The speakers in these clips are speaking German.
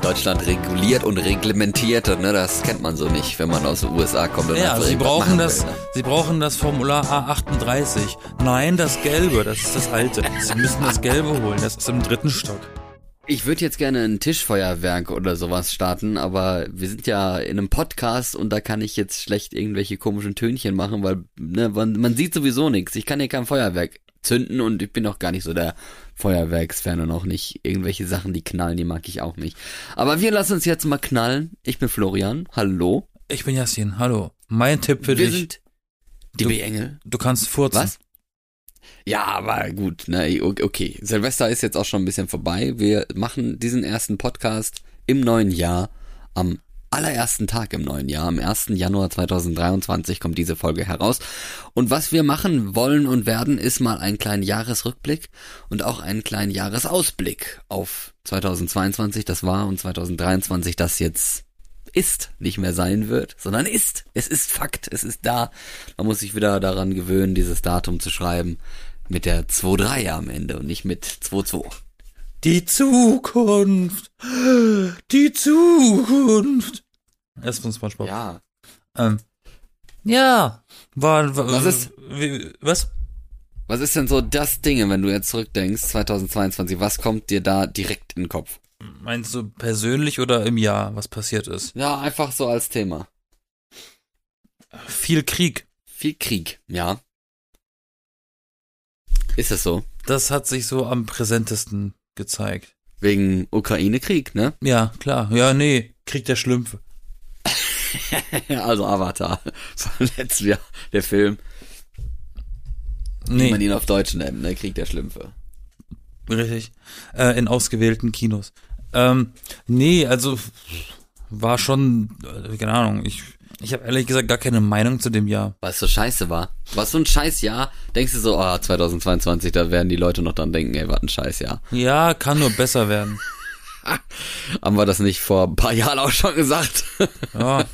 Deutschland reguliert und reglementiert, ne, das kennt man so nicht, wenn man aus den USA kommt. Und Ja, sie brauchen das, will, ne? sie brauchen das Formular A38. Nein, das Gelbe, das ist das alte. Sie müssen das Gelbe holen, das ist im dritten Stock. Ich würde jetzt gerne ein Tischfeuerwerk oder sowas starten, aber wir sind ja in einem Podcast und da kann ich jetzt schlecht irgendwelche komischen Tönchen machen, weil ne, man, man sieht sowieso nichts. Ich kann hier kein Feuerwerk zünden und ich bin auch gar nicht so der Feuerwerksfan und auch nicht irgendwelche Sachen, die knallen, die mag ich auch nicht. Aber wir lassen uns jetzt mal knallen. Ich bin Florian. Hallo. Ich bin Yassin, hallo. Mein Tipp für wir dich, sind die Du- B-Engel. du kannst furzen. Was? Ja, aber gut, ne, okay. Silvester ist jetzt auch schon ein bisschen vorbei. Wir machen diesen ersten Podcast im neuen Jahr. Am allerersten Tag im neuen Jahr, am 1. Januar 2023 kommt diese Folge heraus. Und was wir machen wollen und werden, ist mal einen kleinen Jahresrückblick und auch einen kleinen Jahresausblick auf 2022, das war, und 2023, das jetzt ist, nicht mehr sein wird, sondern ist. Es ist Fakt, es ist da. Man muss sich wieder daran gewöhnen, dieses Datum zu schreiben mit der 2-3 am Ende und nicht mit 2-2. Die Zukunft. Die Zukunft. Das ist von SpongeBob. Ja. Ähm, ja. War, war, Was ist- Wie, was? Was ist denn so das Ding, wenn du jetzt zurückdenkst, 2022, was kommt dir da direkt in den Kopf? Meinst du persönlich oder im Jahr, was passiert ist? Ja, einfach so als Thema. Viel Krieg. Viel Krieg, ja. Ist es so? Das hat sich so am präsentesten gezeigt. Wegen Ukraine-Krieg, ne? Ja, klar. Ja, nee. Krieg der Schlümpfe. also Avatar von letztem Jahr, der Film, wie Nee, man ihn auf Deutsch nennt, ne? Krieg der Schlümpfe. richtig. Äh, in ausgewählten Kinos. Ähm, nee, also war schon, äh, keine Ahnung, ich, ich habe ehrlich gesagt gar keine Meinung zu dem Jahr. Was so scheiße war. Was so ein Scheißjahr, denkst du so, ah, 2022, da werden die Leute noch dran denken, ey, was ein Scheißjahr. Ja, kann nur besser werden. Haben wir das nicht vor ein paar Jahren auch schon gesagt? Ja.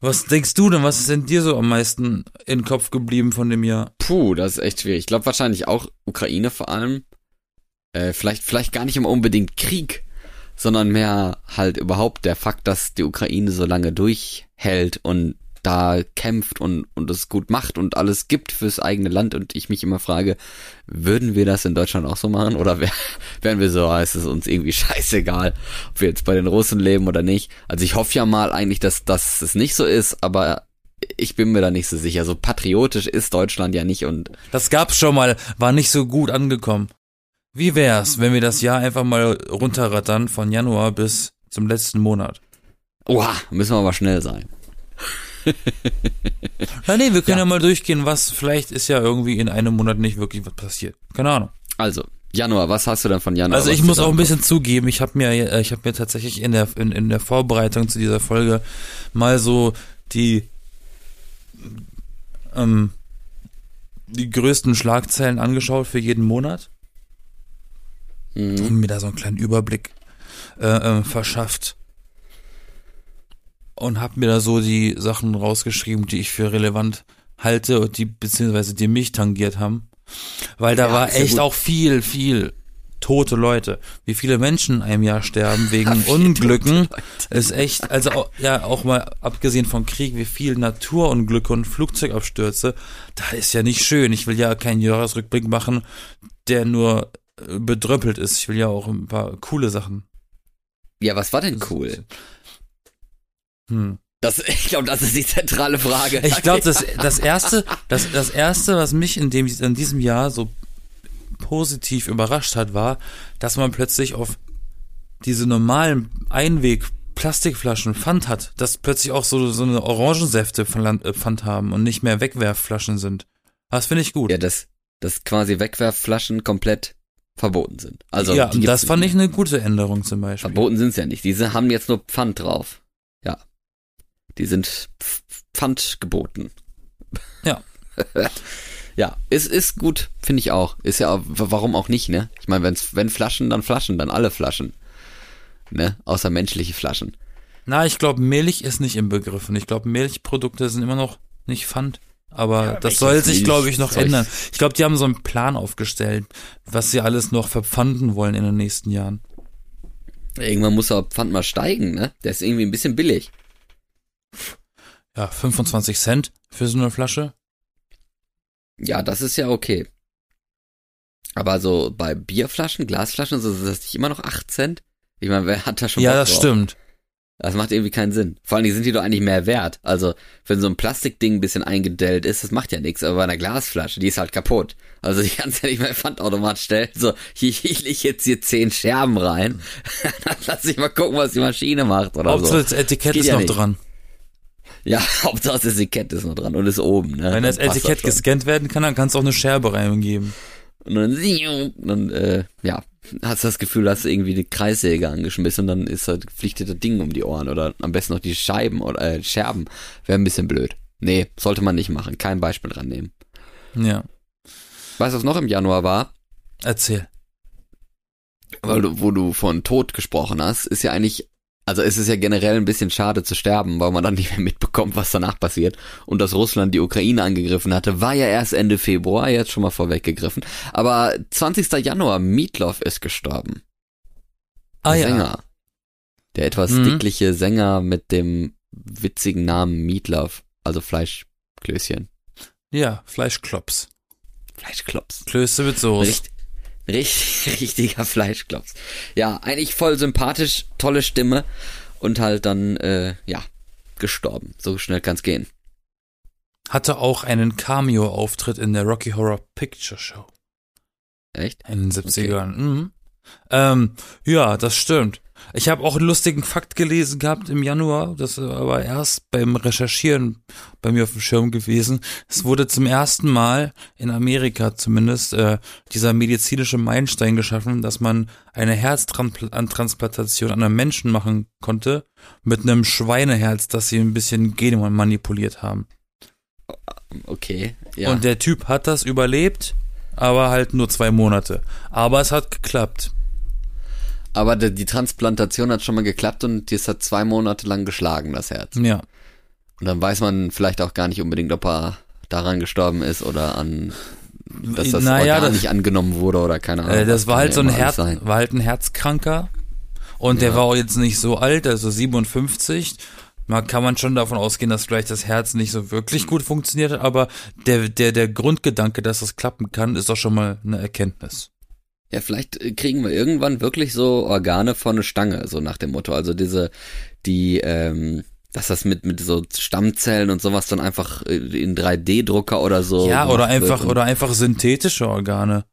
Was denkst du denn? Was ist denn dir so am meisten in den Kopf geblieben von dem Jahr? Puh, das ist echt schwierig. Ich glaube wahrscheinlich auch Ukraine vor allem. Äh, vielleicht, vielleicht gar nicht immer unbedingt Krieg, sondern mehr halt überhaupt der Fakt, dass die Ukraine so lange durchhält und da kämpft und, und es gut macht und alles gibt fürs eigene Land und ich mich immer frage, würden wir das in Deutschland auch so machen oder wär, wären wir so, ah, ist es uns irgendwie scheißegal, ob wir jetzt bei den Russen leben oder nicht. Also ich hoffe ja mal eigentlich, dass, dass es nicht so ist, aber ich bin mir da nicht so sicher. So patriotisch ist Deutschland ja nicht und Das gab's schon mal, war nicht so gut angekommen. Wie wär's, wenn wir das Jahr einfach mal runterrattern von Januar bis zum letzten Monat? Oha, müssen wir aber schnell sein. Ja, nee, wir können ja. Ja. mal durchgehen, was vielleicht ist ja irgendwie in einem Monat nicht wirklich was passiert. Keine Ahnung. Also, Januar, was hast du denn von Januar? Also ich muss auch ein bisschen zugeben, ich habe mir, äh, ich habe mir tatsächlich in der in, in der Vorbereitung zu dieser Folge mal so die ähm, die größten Schlagzeilen angeschaut für jeden Monat Mhm. und mir da so einen kleinen Überblick äh, äh, verschafft und habe mir da so die Sachen rausgeschrieben, die ich für relevant halte und die beziehungsweise die mich tangiert haben, weil da Ja, war echt gut. auch viel, viel tote Leute. Wie viele Menschen in einem Jahr sterben wegen Unglücken, ist echt, also auch, ja auch mal abgesehen vom Krieg, wie viel Naturunglücke und Flugzeugabstürze, da ist ja nicht schön. Ich will ja keinen Jahresrückblick machen, der nur bedröppelt ist. Ich will ja auch ein paar coole Sachen. Ja, was war denn cool? Hm. Das, ich glaube, das ist die zentrale Frage. Ich glaube, das, das erste, das, das erste, was mich in dem, in diesem Jahr so positiv überrascht hat, war, dass man plötzlich auf diese normalen Einweg Plastikflaschen Pfand hat, dass plötzlich auch so, so eine Orangensäfte Pfand äh, Pfand haben und nicht mehr Wegwerfflaschen sind. Das finde ich gut. Ja, dass, dass quasi Wegwerfflaschen komplett verboten sind. Also, ja, das fand ich eine gute Änderung zum. Beispiel. Verboten sind's ja nicht. Diese haben jetzt nur Pfand drauf. Ja. Die sind Pf- Pfand geboten. Ja. ja, ist, ist gut, finde ich auch. Ist ja, warum auch nicht, ne? Ich meine, wenn's, wenn Flaschen, dann Flaschen, dann alle Flaschen. Ne? Außer menschliche Flaschen. Na, ich glaube, Milch ist nicht im Begriff. Und ich glaube, Milchprodukte sind immer noch nicht Pfand. Aber das welches soll sich, glaube ich, noch Milchzeug? ändern. Ich glaube, die haben so einen Plan aufgestellt, was sie alles noch verpfanden wollen in den nächsten Jahren. Irgendwann muss der Pfand mal steigen, ne? Der ist irgendwie ein bisschen billig. Ja, 25 Cent für so eine Flasche. Ja, das ist ja okay. Aber so bei Bierflaschen, Glasflaschen, so ist das nicht immer noch 8 Cent? Ich meine, wer hat da schon Ja, Bock das drauf? stimmt. Das macht irgendwie keinen Sinn. Vor allen Dingen sind die doch eigentlich mehr wert. Also, wenn so ein Plastikding ein bisschen eingedellt ist, das macht ja nichts. Aber bei einer Glasflasche, die ist halt kaputt. Also, die kannst du ja nicht mehr Pfandautomat stellen. So, hier, ich leg jetzt hier zehn Scherben rein. Dann lass ich mal gucken, was die Maschine macht oder Hauptsache so. das Etikett Geht ist ja noch nicht. dann. Ja, Hauptsache das Etikett ist noch dran und ist oben. Ne? Wenn das Etikett gescannt werden kann, dann kannst du auch eine Scherbe reingeben. Und dann, dann äh, ja, hast du das Gefühl, hast du irgendwie die Kreissäge angeschmissen und dann ist halt, das Ding um die Ohren oder am besten noch die Scheiben oder äh, Scherben. Wäre ein bisschen blöd. Nee, sollte man nicht machen. Kein Beispiel dran nehmen. Ja. Weißt du, was noch im Januar war? Erzähl. Weil du, wo du von Tod gesprochen hast, ist ja eigentlich, also es ist ja generell ein bisschen schade zu sterben, weil man dann nicht mehr mitbekommt, was danach passiert. Und dass Russland die Ukraine angegriffen hatte, war ja erst Ende Februar, jetzt schon mal vorweggegriffen. Aber 20. Januar, Meatloaf ist gestorben. Ah Der ja. Sänger. Der etwas Mhm. dickliche Sänger mit dem witzigen Namen Meatloaf, also Fleischklößchen. Ja, Fleischklops. Fleischklops. Klöße mit Soße. Richt, richtig, richtiger Fleischklops. Ja, eigentlich voll sympathisch, tolle Stimme und halt dann, äh, ja, gestorben. So schnell kann's gehen. Hatte auch einen Cameo-Auftritt in der Rocky Horror Picture Show Echt? in den 70ern. Mhm. Ähm, ja, das stimmt. Ich habe auch einen lustigen Fakt gelesen gehabt im Januar, das aber erst beim Recherchieren bei mir auf dem Schirm gewesen. Es wurde zum ersten Mal in Amerika zumindest äh, dieser medizinische Meilenstein geschaffen, dass man eine Herztransplantation an einem Menschen machen konnte mit einem Schweineherz, das sie ein bisschen Gene manipuliert haben. Okay, ja. Und der Typ hat das überlebt, aber halt nur zwei Monate. Aber es hat geklappt. Aber die, die Transplantation hat schon mal geklappt und das hat zwei Monate lang geschlagen, das Herz. Ja. Und dann weiß man vielleicht auch gar nicht unbedingt, ob er daran gestorben ist oder an, dass das Naja, Organ das- nicht angenommen wurde oder keine Ahnung. Äh, das war halt so ein Herz, sein. war halt ein Herzkranker. Und der Ja. war auch jetzt nicht so alt, also 57. Man kann man schon davon ausgehen, dass vielleicht das Herz nicht so wirklich gut funktioniert hat, aber der, der, der Grundgedanke, dass das klappen kann, ist doch schon mal eine Erkenntnis. Ja, vielleicht äh, kriegen wir irgendwann wirklich so Organe von eine Stange, so nach dem Motto. Also diese, die, ähm, dass das mit, mit so Stammzellen und sowas dann einfach äh, in 3D-Drucker oder so. ja, oder einfach, oder einfach synthetische Organe.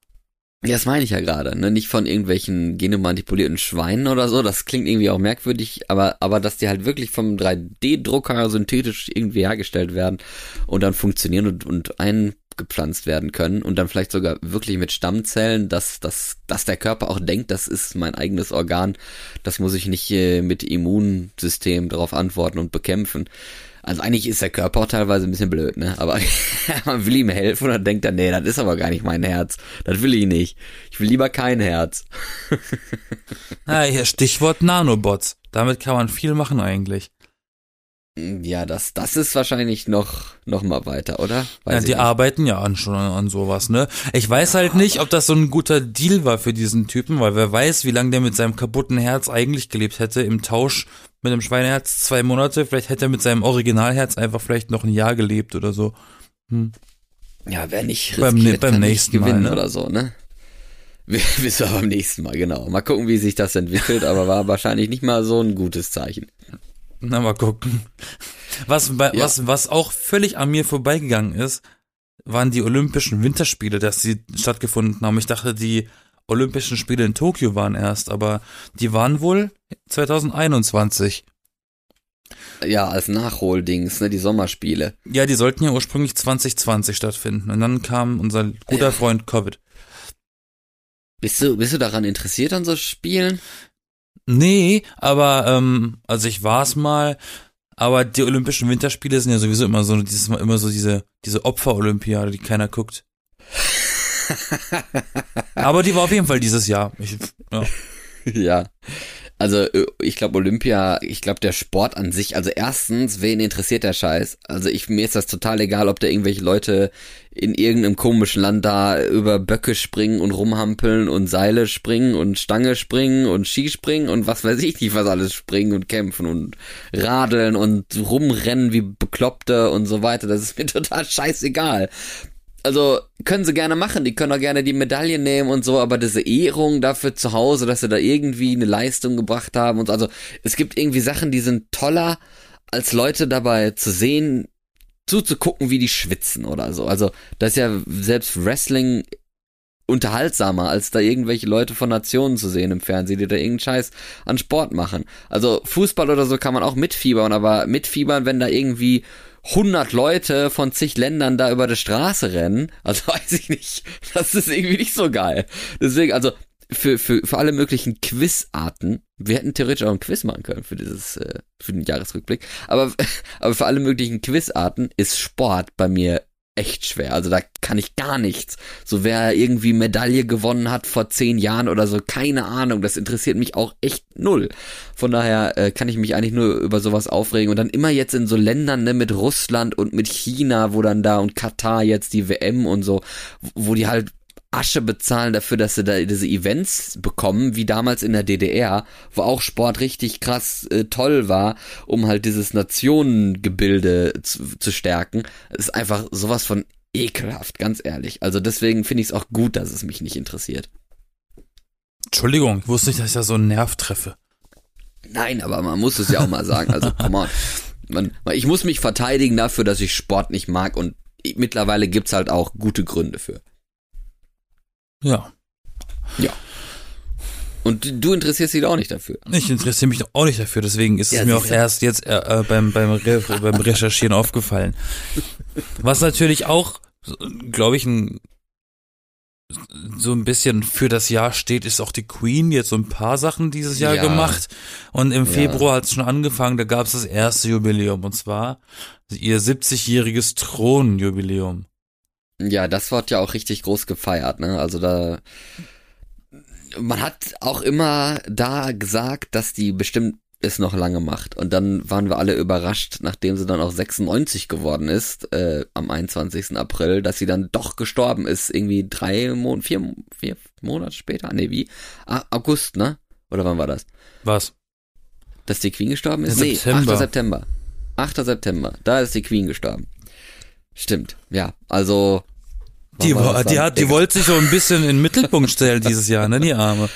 Ja, das meine ich ja gerade, ne? Nicht von irgendwelchen genemanipulierten Schweinen oder so. Das klingt irgendwie auch merkwürdig, aber, aber dass die halt wirklich vom 3D-Drucker synthetisch irgendwie hergestellt werden und dann funktionieren und, und eingepflanzt werden können und dann vielleicht sogar wirklich mit Stammzellen, dass, dass, dass der Körper auch denkt, das ist mein eigenes Organ, das muss ich nicht äh, mit Immunsystem darauf antworten und bekämpfen. Also eigentlich ist der Körper auch teilweise ein bisschen blöd, ne? Aber man will ihm helfen und dann denkt er, nee, das ist aber gar nicht mein Herz. Das will ich nicht. Ich will lieber kein Herz. Ah, hier Stichwort Nanobots. Damit kann man viel machen eigentlich. Ja, das, das ist wahrscheinlich noch, noch mal weiter, oder? Ja, ich die nicht. arbeiten ja an, schon an sowas, ne? Ich weiß halt nicht, ob das so ein guter Deal war für diesen Typen, weil wer weiß, wie lange der mit seinem kaputten Herz eigentlich gelebt hätte im Tausch mit dem Schweineherz zwei Monate. Vielleicht hätte er mit seinem Originalherz einfach vielleicht noch ein Jahr gelebt oder so. Ja, wer nicht Beim riskiert, ne- beim kann nicht nächsten Mal, gewinnen ne? oder so, ne? Wir beim nächsten Mal, genau. Mal gucken, wie sich das entwickelt, aber war wahrscheinlich nicht mal so ein gutes Zeichen. Na, mal gucken. Was, bei, Ja. was, was auch völlig an mir vorbeigegangen ist, waren die Olympischen Winterspiele, dass sie stattgefunden haben. Ich dachte, die Olympischen Spiele in Tokio waren erst, aber die waren wohl 2021. Ja, als Nachholdings, ne, die Sommerspiele. Ja, die sollten ja ursprünglich 2020 stattfinden. Und dann kam unser guter Ja. Freund Covid. Bist du, bist du daran interessiert an so Spielen? Nee, aber, ähm, also ich war's mal, aber die Olympischen Winterspiele sind ja sowieso immer so, dieses Mal immer so diese, diese Opfer-Olympiade, die keiner guckt. aber die war auf jeden Fall dieses Jahr. Ich, ja. ja. Also ich glaube Olympia, ich glaube der Sport an sich, also erstens, wen interessiert der Scheiß? Also ich mir ist das total egal, ob da irgendwelche Leute in irgendeinem komischen Land da über Böcke springen und rumhampeln und Seile springen und Stange springen und Skispringen und was weiß ich nicht, was alles springen und kämpfen und radeln und rumrennen wie Bekloppte und so weiter. Das ist mir total scheißegal also können sie gerne machen, die können auch gerne die Medaille nehmen und so, aber diese Ehrung dafür zu Hause, dass sie da irgendwie eine Leistung gebracht haben und so, also es gibt irgendwie Sachen, die sind toller, als Leute dabei zu sehen, zuzugucken, wie die schwitzen oder so. Also das ist ja selbst Wrestling unterhaltsamer, als da irgendwelche Leute von Nationen zu sehen im Fernsehen, die da irgendeinen Scheiß an Sport machen. Also Fußball oder so kann man auch mitfiebern, aber mitfiebern, wenn da irgendwie 100 Leute von zig Ländern da über die Straße rennen, also weiß ich nicht, das ist irgendwie nicht so geil. Deswegen, also für, für, für alle möglichen Quizarten, wir hätten theoretisch auch ein Quiz machen können für dieses, äh, für den Jahresrückblick, aber, aber für alle möglichen Quizarten ist Sport bei mir echt schwer. Also da kann ich gar nichts. So wer irgendwie Medaille gewonnen hat vor zehn Jahren oder so, keine Ahnung. Das interessiert mich auch echt null. Von daher äh, kann ich mich eigentlich nur über sowas aufregen. Und dann immer jetzt in so Ländern ne, mit Russland und mit China, wo dann da und Katar jetzt die WM und so, wo die halt Asche bezahlen dafür, dass sie da diese Events bekommen, wie damals in der DDR, wo auch Sport richtig krass äh, toll war, um halt dieses Nationengebilde zu, zu stärken. Das ist einfach sowas von ekelhaft, ganz ehrlich. Also deswegen finde ich es auch gut, dass es mich nicht interessiert. Entschuldigung, ich wusste nicht, dass ich da so einen Nerv treffe. Nein, aber man muss es ja auch mal sagen. Also, come on. Man, ich muss mich verteidigen dafür, dass ich Sport nicht mag und mittlerweile gibt's halt auch gute Gründe für. Ja. Ja. Und du interessierst dich auch nicht dafür. Ich interessiere mich auch nicht dafür, deswegen ist ja, es mir auch erst jetzt äh, äh, beim, beim, Re beim Recherchieren aufgefallen. Was natürlich auch, glaube ich, ein, so ein bisschen für das Jahr steht, ist auch die Queen jetzt so ein paar Sachen dieses Jahr ja. gemacht. Und im Februar ja. hat es schon angefangen, da gab es das erste Jubiläum und zwar ihr 70-jähriges Thronjubiläum. Ja, das wird ja auch richtig groß gefeiert, ne? Also da man hat auch immer da gesagt, dass die bestimmt es noch lange macht. Und dann waren wir alle überrascht, nachdem sie dann auch 96 geworden ist, äh, am 21. April, dass sie dann doch gestorben ist, irgendwie drei Monate, vier, vier Monate später? Nee, wie? Ah, August, ne? Oder wann war das? Was? Dass die Queen gestorben ist? Nee, September. 8. September. 8. September, da ist die Queen gestorben. Stimmt, ja. Also. Die, war, die hat, die wollte sich so ein bisschen in den Mittelpunkt stellen dieses Jahr, ne, die Arme.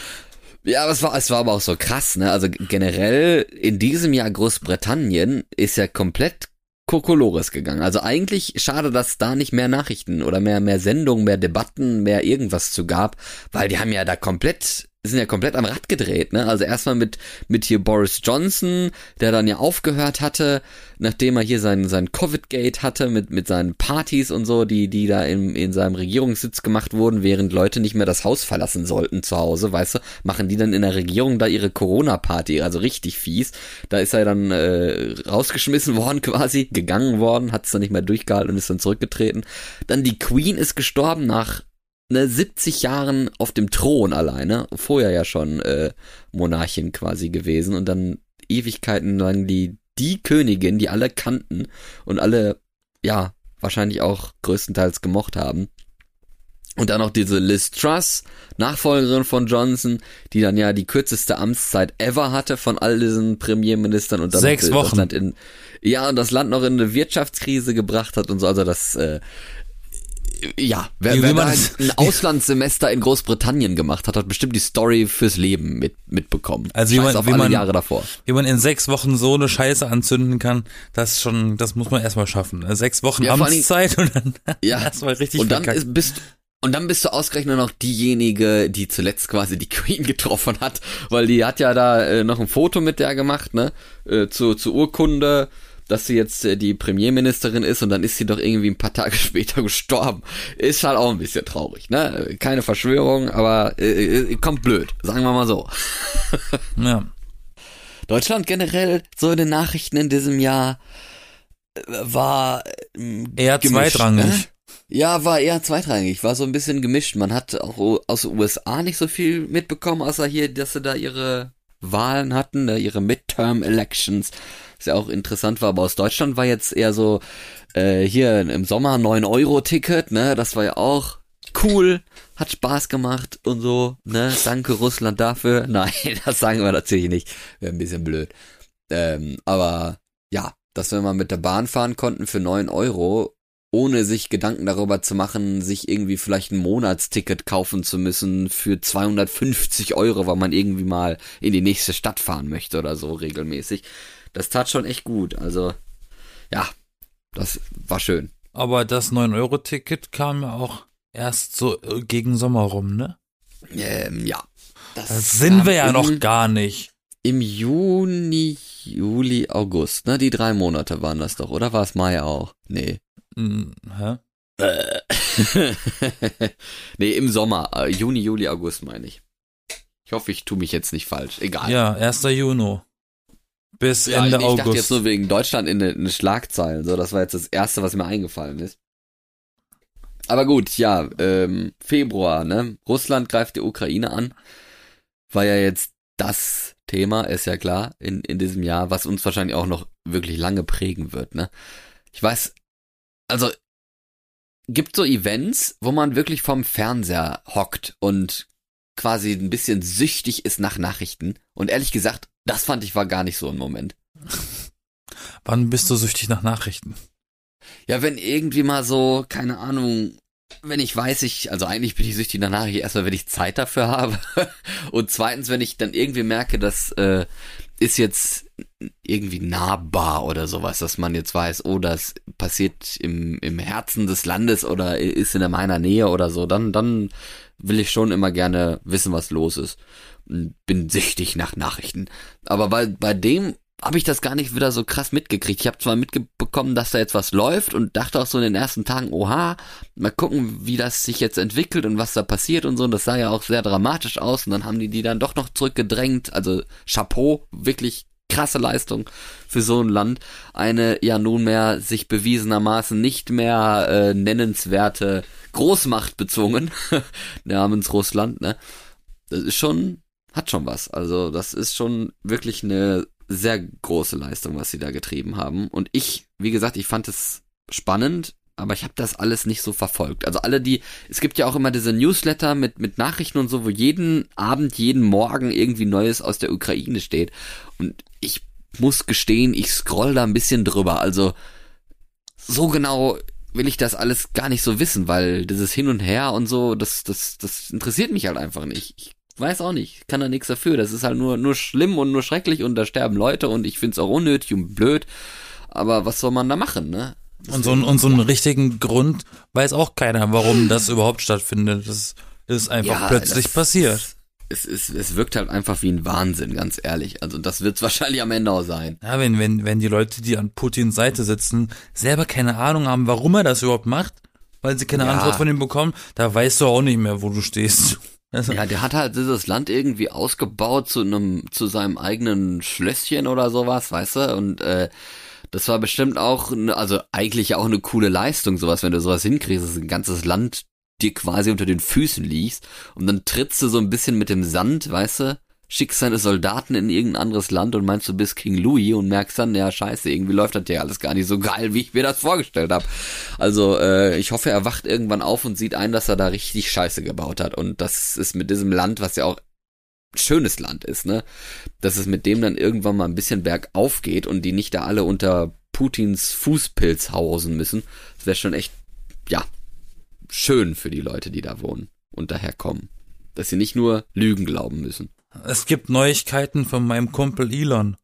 Ja, aber es war, es war aber auch so krass, ne? Also generell in diesem Jahr Großbritannien ist ja komplett Kokolores gegangen. Also eigentlich schade, dass da nicht mehr Nachrichten oder mehr, mehr Sendungen, mehr Debatten, mehr irgendwas zu gab, weil die haben ja da komplett sind ja komplett am Rad gedreht, ne? Also erstmal mit, mit hier Boris Johnson, der dann ja aufgehört hatte, nachdem er hier sein, sein Covid-Gate hatte, mit, mit seinen Partys und so, die, die da in, in seinem Regierungssitz gemacht wurden, während Leute nicht mehr das Haus verlassen sollten zu Hause, weißt du, machen die dann in der Regierung da ihre Corona-Party, also richtig fies. Da ist er dann äh, rausgeschmissen worden quasi, gegangen worden, hat es dann nicht mehr durchgehalten und ist dann zurückgetreten. Dann die Queen ist gestorben nach ne, 70 Jahren auf dem Thron alleine, vorher ja schon äh, Monarchin quasi gewesen und dann Ewigkeiten lang die, die Königin, die alle kannten und alle, ja, wahrscheinlich auch größtenteils gemocht haben. Und dann noch diese Liz Truss, Nachfolgerin von Johnson, die dann ja die kürzeste Amtszeit ever hatte von all diesen Premierministern und dann sechs Wochen. Das Land in, ja, und das Land noch in eine Wirtschaftskrise gebracht hat und so. Also das, äh, ja, wer, wer da ein Auslandssemester in Großbritannien gemacht hat, hat bestimmt die Story fürs Leben mit, mitbekommen. Also wie man, auf wie alle man, Jahre davor. Wie man in sechs Wochen so eine Scheiße anzünden kann, das schon, das muss man erstmal schaffen. Sechs Wochen ja, Amtszeit und dann ja, erstmal richtig Und dann ist, bist und dann bist du ausgerechnet noch diejenige, die zuletzt quasi die Queen getroffen hat, weil die hat ja da äh, noch ein Foto mit der gemacht, ne, äh, zur, zur Urkunde dass sie jetzt äh, die Premierministerin ist und dann ist sie doch irgendwie ein paar Tage später gestorben. Ist halt auch ein bisschen traurig, ne? Keine Verschwörung, aber äh, äh, kommt blöd, sagen wir mal so. ja. Deutschland generell, so in den Nachrichten in diesem Jahr äh, war äh, eher gemischt, zweitrangig. Ne? Ja, war eher zweitrangig, war so ein bisschen gemischt. Man hat auch aus den USA nicht so viel mitbekommen, außer hier, dass sie da ihre Wahlen hatten, ihre Midterm Elections, was ja auch interessant war, aber aus Deutschland war jetzt eher so, äh, hier im Sommer 9-Euro-Ticket, ne, das war ja auch cool, hat Spaß gemacht und so, ne, danke Russland dafür. Nein, das sagen wir natürlich nicht, wäre ein bisschen blöd. Ähm, aber ja, dass wir mal mit der Bahn fahren konnten für 9 Euro, ohne sich Gedanken darüber zu machen, sich irgendwie vielleicht ein Monatsticket kaufen zu müssen für 250 Euro, weil man irgendwie mal in die nächste Stadt fahren möchte oder so regelmäßig. Das tat schon echt gut. Also, ja, das war schön. Aber das 9-Euro-Ticket kam ja auch erst so äh, gegen Sommer rum, ne? Ähm, ja. Das, das sind wir ja noch gar nicht. Im Juni, Juli, August, ne? Die drei Monate waren das doch, oder war es Mai auch? Nee. Hm, hä? Äh. nee, im Sommer. Äh, Juni, Juli, August meine ich. Ich hoffe, ich tue mich jetzt nicht falsch. Egal. Ja, 1. Juni. Bis ja, Ende ich, ich August. dachte jetzt nur wegen Deutschland in den Schlagzeilen. So, das war jetzt das erste, was mir eingefallen ist. Aber gut, ja, ähm, Februar, ne? Russland greift die Ukraine an. War ja jetzt das Thema, ist ja klar, in, in diesem Jahr, was uns wahrscheinlich auch noch wirklich lange prägen wird, ne? Ich weiß, also gibt so Events, wo man wirklich vom Fernseher hockt und quasi ein bisschen süchtig ist nach Nachrichten. Und ehrlich gesagt, das fand ich war gar nicht so ein Moment. Wann bist du süchtig nach Nachrichten? Ja, wenn irgendwie mal so, keine Ahnung, wenn ich weiß, ich, also eigentlich bin ich süchtig nach Nachrichten, erstmal, wenn ich Zeit dafür habe. Und zweitens, wenn ich dann irgendwie merke, das äh, ist jetzt irgendwie nahbar oder sowas, dass man jetzt weiß, oh, das passiert im, im Herzen des Landes oder ist in meiner Nähe oder so, dann, dann will ich schon immer gerne wissen, was los ist. Bin süchtig nach Nachrichten. Aber bei, bei dem habe ich das gar nicht wieder so krass mitgekriegt. Ich habe zwar mitbekommen, dass da jetzt was läuft und dachte auch so in den ersten Tagen, oha, mal gucken, wie das sich jetzt entwickelt und was da passiert und so. Und das sah ja auch sehr dramatisch aus. Und dann haben die die dann doch noch zurückgedrängt. Also Chapeau, wirklich krasse Leistung für so ein Land. Eine ja nunmehr sich bewiesenermaßen nicht mehr äh, nennenswerte Großmacht bezwungen namens Russland. Ne, das ist schon hat schon was. Also das ist schon wirklich eine sehr große Leistung, was sie da getrieben haben. Und ich, wie gesagt, ich fand es spannend, aber ich habe das alles nicht so verfolgt. Also alle die, es gibt ja auch immer diese Newsletter mit mit Nachrichten und so, wo jeden Abend, jeden Morgen irgendwie Neues aus der Ukraine steht. Und ich muss gestehen, ich scroll da ein bisschen drüber. Also so genau will ich das alles gar nicht so wissen, weil dieses Hin und Her und so, das das das interessiert mich halt einfach nicht. Ich weiß auch nicht, kann da nichts dafür. Das ist halt nur, nur schlimm und nur schrecklich und da sterben Leute und ich find's auch unnötig und blöd. Aber was soll man da machen, ne? Und so, und so einen richtigen Grund weiß auch keiner, warum das überhaupt stattfindet. Das ist einfach ja, plötzlich passiert. Es, es, es wirkt halt einfach wie ein Wahnsinn, ganz ehrlich. Also das wird's wahrscheinlich am Ende auch sein. Ja, wenn, wenn, wenn die Leute, die an Putins Seite sitzen, selber keine Ahnung haben, warum er das überhaupt macht, weil sie keine ja. Antwort von ihm bekommen, da weißt du auch nicht mehr, wo du stehst. Also. Ja, der hat halt dieses Land irgendwie ausgebaut zu einem, zu seinem eigenen Schlösschen oder sowas, weißt du? Und äh, das war bestimmt auch, ne, also eigentlich auch eine coole Leistung, sowas, wenn du sowas hinkriegst, dass ein ganzes Land dir quasi unter den Füßen liegst und dann trittst du so ein bisschen mit dem Sand, weißt du? Schickst deine Soldaten in irgendein anderes Land und meinst, du bist King Louis und merkst dann, ja scheiße, irgendwie läuft das ja alles gar nicht so geil, wie ich mir das vorgestellt habe. Also äh, ich hoffe, er wacht irgendwann auf und sieht ein, dass er da richtig Scheiße gebaut hat. Und das ist mit diesem Land, was ja auch schönes Land ist, ne? Dass es mit dem dann irgendwann mal ein bisschen bergauf geht und die nicht da alle unter Putins Fußpilz hausen müssen. Das wäre schon echt, ja, schön für die Leute, die da wohnen und daherkommen. Dass sie nicht nur Lügen glauben müssen. Es gibt Neuigkeiten von meinem Kumpel Elon.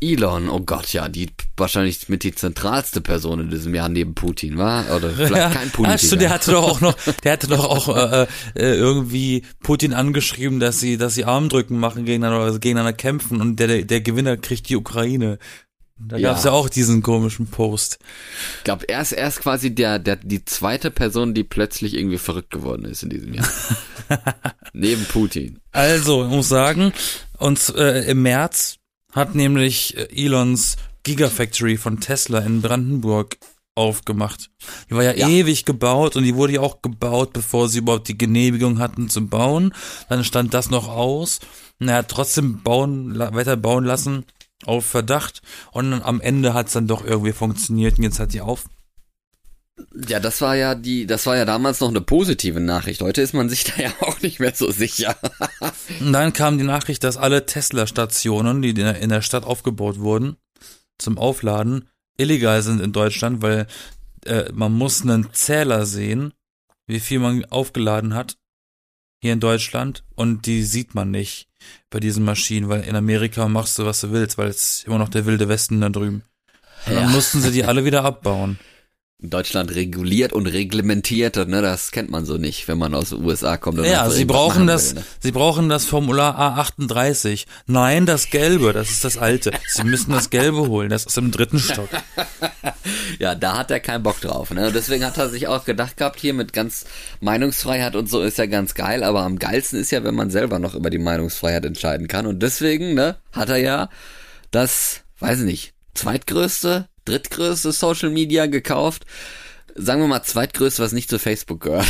Elon, oh Gott, ja, die wahrscheinlich mit die zentralste Person in diesem Jahr neben Putin, war? Oder vielleicht ja, kein Politiker. Hast du, der hatte doch auch noch, der hatte doch auch äh, äh, irgendwie Putin angeschrieben, dass sie, dass sie Armdrücken machen gegeneinander, also gegeneinander kämpfen und der, der Gewinner kriegt die Ukraine. Da ja. gab es ja auch diesen komischen Post. Ich glaube, er ist erst quasi der, der, die zweite Person, die plötzlich irgendwie verrückt geworden ist in diesem Jahr. Neben Putin. Also, ich muss sagen, uns äh, im März hat nämlich äh, Elons Gigafactory von Tesla in Brandenburg aufgemacht. Die war ja, ja, ewig gebaut und die wurde ja auch gebaut, bevor sie überhaupt die Genehmigung hatten zu bauen. Dann stand das noch aus. naja, trotzdem bauen, weiter bauen lassen auf Verdacht und am Ende hat's dann doch irgendwie funktioniert und jetzt hat die auf. Ja, das war ja die, das war ja damals noch eine positive Nachricht. Heute ist man sich da ja auch nicht mehr so sicher. und dann kam die Nachricht, dass alle Tesla-Stationen, die in der Stadt aufgebaut wurden, zum Aufladen, illegal sind in Deutschland, weil äh, man muss einen Zähler sehen, wie viel man aufgeladen hat hier in Deutschland und die sieht man nicht bei diesen Maschinen, weil in Amerika machst du, was du willst, weil es immer noch der wilde Westen da drüben. Und dann ja. mussten sie die alle wieder abbauen. Deutschland reguliert und reglementiert, ne, das kennt man so nicht, wenn man aus den USA kommt. Und ja, sie brauchen das, will, ne? sie brauchen das Formular A38. Nein, das Gelbe, das ist das alte. Sie müssen das Gelbe holen, das ist im dritten Stock. ja, da hat er keinen Bock drauf, ne, und deswegen hat er sich auch gedacht gehabt, hier mit ganz Meinungsfreiheit und so ist ja ganz geil, aber am geilsten ist ja, wenn man selber noch über die Meinungsfreiheit entscheiden kann und deswegen, ne, hat er ja das, weiß ich nicht, zweitgrößte drittgrößte Social Media gekauft. Sagen wir mal zweitgrößte, was nicht zu Facebook gehört.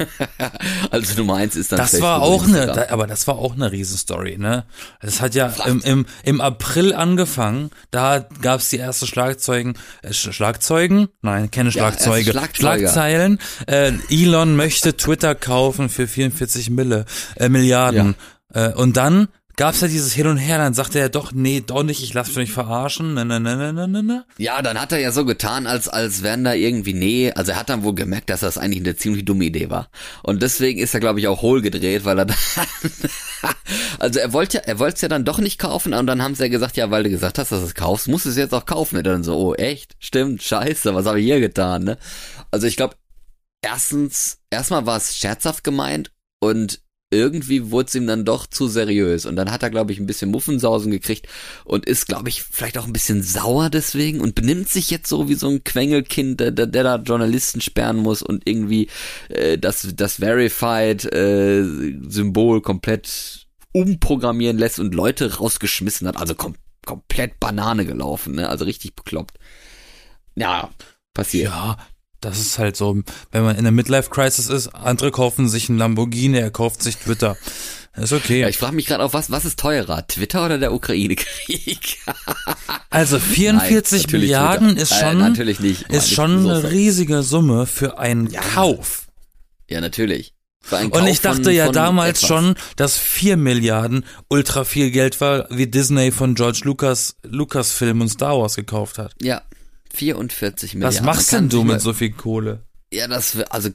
also Nummer eins ist dann Das Facebook war auch eine, aber das war auch eine Riesenstory, ne? Das hat ja im, im, im April angefangen. Da gab's die erste Schlagzeugen, äh, Schlagzeugen? Nein, keine Schlagzeuge. Ja, Schlagzeilen. Äh, Elon möchte Twitter kaufen für 44 Mille, äh, Milliarden. Ja. Äh, und dann gab's ja dieses Hin und Her, dann sagte er doch, nee, doch nicht, ich lass mich verarschen, ne, ne, ne, ne, ne, ne. Ja, dann hat er ja so getan, als, als wären da irgendwie, nee, also er hat dann wohl gemerkt, dass das eigentlich eine ziemlich dumme Idee war. Und deswegen ist er, glaube ich, auch hohl gedreht, weil er dann, also er wollte er wollte es ja dann doch nicht kaufen und dann haben sie ja gesagt, ja, weil du gesagt hast, dass du es kaufst, musst du es jetzt auch kaufen. Und dann so, oh, echt? Stimmt, scheiße, was habe ich hier getan, ne? Also ich glaube, erstens, erstmal war es scherzhaft gemeint und irgendwie wurde es ihm dann doch zu seriös. Und dann hat er, glaube ich, ein bisschen Muffensausen gekriegt und ist, glaube ich, vielleicht auch ein bisschen sauer deswegen und benimmt sich jetzt so wie so ein Quengelkind, der, der, der da Journalisten sperren muss und irgendwie äh, das, das Verified-Symbol äh, komplett umprogrammieren lässt und Leute rausgeschmissen hat. Also kom komplett Banane gelaufen, ne? Also richtig bekloppt. Ja, passiert. Ja, das ist halt so, wenn man in der Midlife-Crisis ist, andere kaufen sich ein Lamborghini, er kauft sich Twitter. Ist okay. Ja, ich frage mich gerade auf, was, was ist teurer, Twitter oder der Ukraine-Krieg? also 44 Nein, Milliarden Twitter. ist schon, äh, natürlich nicht. ist schon eine riesige Summe für einen ja. Kauf. Ja, natürlich. Und ich dachte von, ja von damals etwas. schon, dass 4 Milliarden ultra viel Geld war, wie Disney von George Lucas, Lucasfilm und Star Wars gekauft hat. Ja, 44 Milliarden. Was machst denn du mit so viel Kohle? Ja, das, also,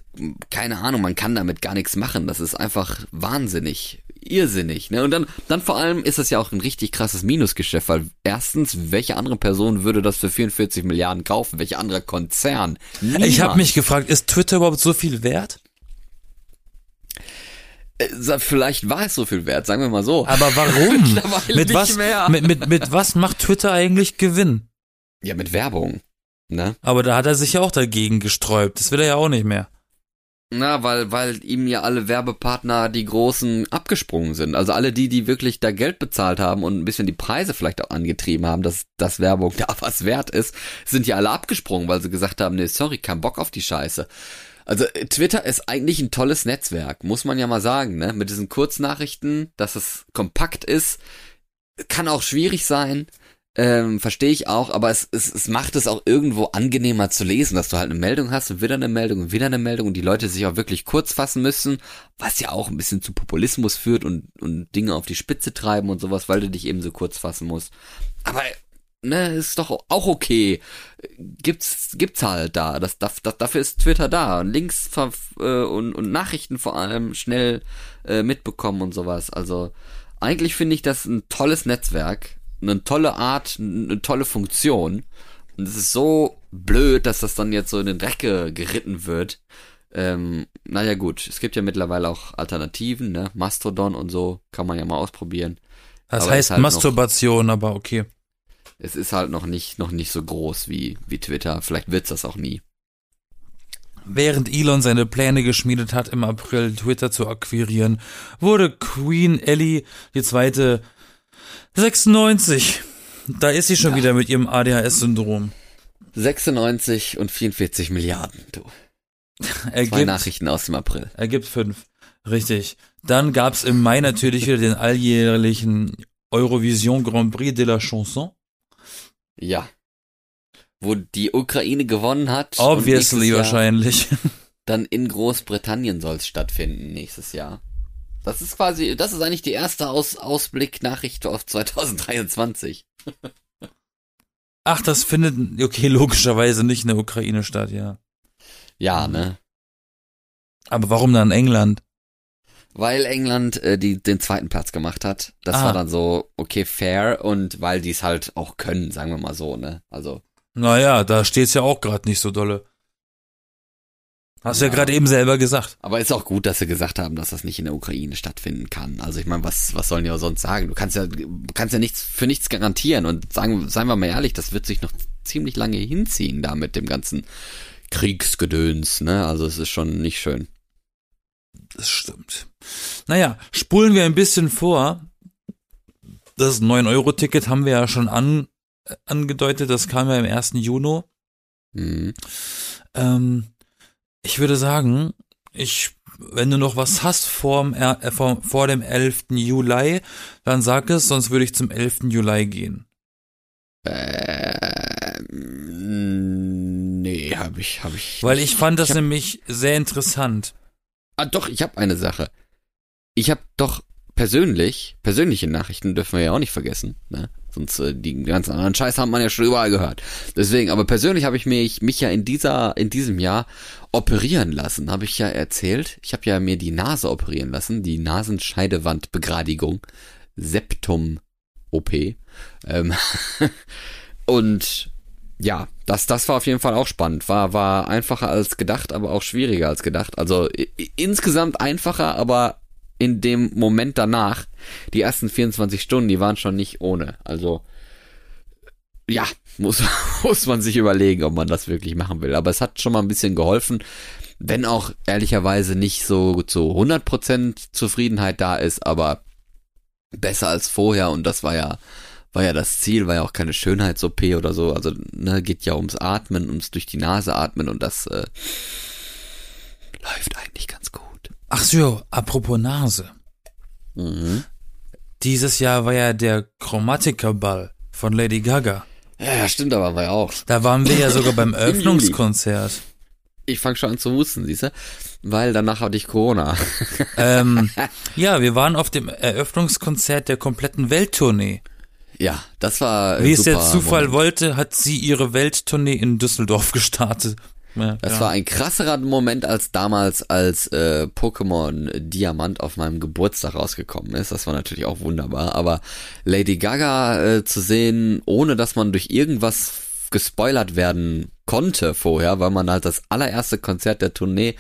keine Ahnung, man kann damit gar nichts machen. Das ist einfach wahnsinnig, irrsinnig, ne? Und dann, dann vor allem ist das ja auch ein richtig krasses Minusgeschäft, weil erstens, welche andere Person würde das für 44 Milliarden kaufen? Welcher andere Konzern? Niemand. Ich habe mich gefragt, ist Twitter überhaupt so viel wert? Äh, vielleicht war es so viel wert, sagen wir mal so. Aber warum? mit was, mit, mit, mit was macht Twitter eigentlich Gewinn? Ja, mit Werbung. Ne? Aber da hat er sich ja auch dagegen gesträubt. Das will er ja auch nicht mehr. Na, weil, weil ihm ja alle Werbepartner, die großen, abgesprungen sind. Also alle die, die wirklich da Geld bezahlt haben und ein bisschen die Preise vielleicht auch angetrieben haben, dass, dass Werbung da was wert ist, sind ja alle abgesprungen, weil sie gesagt haben, nee, sorry, kein Bock auf die Scheiße. Also Twitter ist eigentlich ein tolles Netzwerk, muss man ja mal sagen, ne? Mit diesen Kurznachrichten, dass es kompakt ist, kann auch schwierig sein. Ähm, Verstehe ich auch, aber es, es, es macht es auch irgendwo angenehmer zu lesen, dass du halt eine Meldung hast und wieder eine Meldung und wieder eine Meldung und die Leute sich auch wirklich kurz fassen müssen, was ja auch ein bisschen zu Populismus führt und, und Dinge auf die Spitze treiben und sowas, weil du dich eben so kurz fassen musst. Aber ne, ist doch auch okay. Gibt's, gibt's halt da. Das, das, das, dafür ist Twitter da. Und Links äh, und, und Nachrichten vor allem schnell äh, mitbekommen und sowas. Also eigentlich finde ich das ein tolles Netzwerk eine tolle Art, eine tolle Funktion. Und es ist so blöd, dass das dann jetzt so in den Dreck geritten wird. Ähm, naja gut, es gibt ja mittlerweile auch Alternativen, ne? Mastodon und so, kann man ja mal ausprobieren. Das aber heißt halt Masturbation, noch, aber okay. Es ist halt noch nicht, noch nicht so groß wie, wie Twitter. Vielleicht wird's das auch nie. Während Elon seine Pläne geschmiedet hat, im April Twitter zu akquirieren, wurde Queen Ellie, die zweite 96. Da ist sie schon ja. wieder mit ihrem ADHS-Syndrom. 96 und 44 Milliarden, du. Ergibt, Zwei Nachrichten aus dem April. Ergibt fünf. Richtig. Dann gab's im Mai natürlich wieder den alljährlichen Eurovision Grand Prix de la Chanson. Ja. Wo die Ukraine gewonnen hat. Obviously wahrscheinlich. Dann in Großbritannien soll es stattfinden nächstes Jahr. Das ist quasi, das ist eigentlich die erste Aus Ausblick-Nachricht auf 2023. Ach, das findet, okay, logischerweise nicht in der Ukraine statt, ja. Ja, ne? Aber warum dann England? Weil England äh, die, den zweiten Platz gemacht hat. Das Ah. war dann so, okay, fair und weil die es halt auch können, sagen wir mal so, ne? Also, Naja, da steht's ja auch gerade nicht so dolle. Hast ja, Ja. gerade eben selber gesagt. aber ist auch gut, dass sie gesagt haben, dass das nicht in der Ukraine stattfinden kann. Also ich meine, was, was sollen die auch sonst sagen? Du kannst ja, kannst ja nichts für nichts garantieren und sagen, seien wir mal ehrlich, das wird sich noch ziemlich lange hinziehen da mit dem ganzen Kriegsgedöns, ne? Also es ist schon nicht schön. Das stimmt. Naja, spulen wir ein bisschen vor. Das 9-Euro-Ticket haben wir ja schon an, äh, angedeutet, das kam ja im 1. Juni. Mhm. Ähm, ich würde sagen, ich, wenn du noch was hast vorm, äh, vor, vor dem 11. Juli, dann sag es, sonst würde ich zum 11. Juli gehen. Ähm, nee, habe ich, habe ich. Weil ich fand das Ich hab- nämlich sehr interessant. Ah, doch, ich habe eine Sache. Ich habe doch persönlich, persönliche Nachrichten dürfen wir ja auch nicht vergessen, ne? Sonst äh, die ganzen anderen Scheiß haben man ja schon überall gehört. Deswegen, aber persönlich habe ich mich, mich ja in dieser, in diesem Jahr operieren lassen, habe ich ja erzählt. Ich habe ja mir die Nase operieren lassen, die Nasenscheidewandbegradigung, Septum-OP. Ähm, und ja, das, das war auf jeden Fall auch spannend. War, war einfacher als gedacht, aber auch schwieriger als gedacht. Also insgesamt einfacher, aber in dem Moment danach, die ersten 24 Stunden, die waren schon nicht ohne. Also, ja, muss, muss man sich überlegen, ob man das wirklich machen will. Aber es hat schon mal ein bisschen geholfen, wenn auch ehrlicherweise nicht so zu 100% Zufriedenheit da ist, aber besser als vorher und das war ja war ja das Ziel, war ja auch keine Schönheits-OP oder so, also ne, geht ja ums Atmen, ums durch die Nase atmen und das äh, läuft eigentlich ganz gut. Ach so, apropos Nase. Mhm. Dieses Jahr war ja der Chromatica-Ball von Lady Gaga. Ja, stimmt, aber war ja auch. Da waren wir ja sogar beim. Eröffnungskonzert. Ich fange schon an zu husten, siehst du? Weil danach hatte ich Corona. ähm, ja, wir waren auf dem Eröffnungskonzert der kompletten Welttournee. Ja, das war Wie es der Zufall Moment. wollte, hat sie ihre Welttournee in Düsseldorf gestartet. Ja, Das ja. war ein krasserer Moment als damals, als äh, Pokémon Diamant auf meinem Geburtstag rausgekommen ist. Das war natürlich auch wunderbar. Aber Lady Gaga äh, zu sehen, ohne dass man durch irgendwas gespoilert werden konnte vorher, weil man halt das allererste Konzert der Tournee,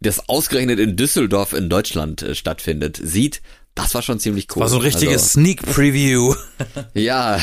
das ausgerechnet in Düsseldorf in Deutschland äh, stattfindet, sieht, das war schon ziemlich cool. war so ein richtiges Also, Sneak Preview. ja,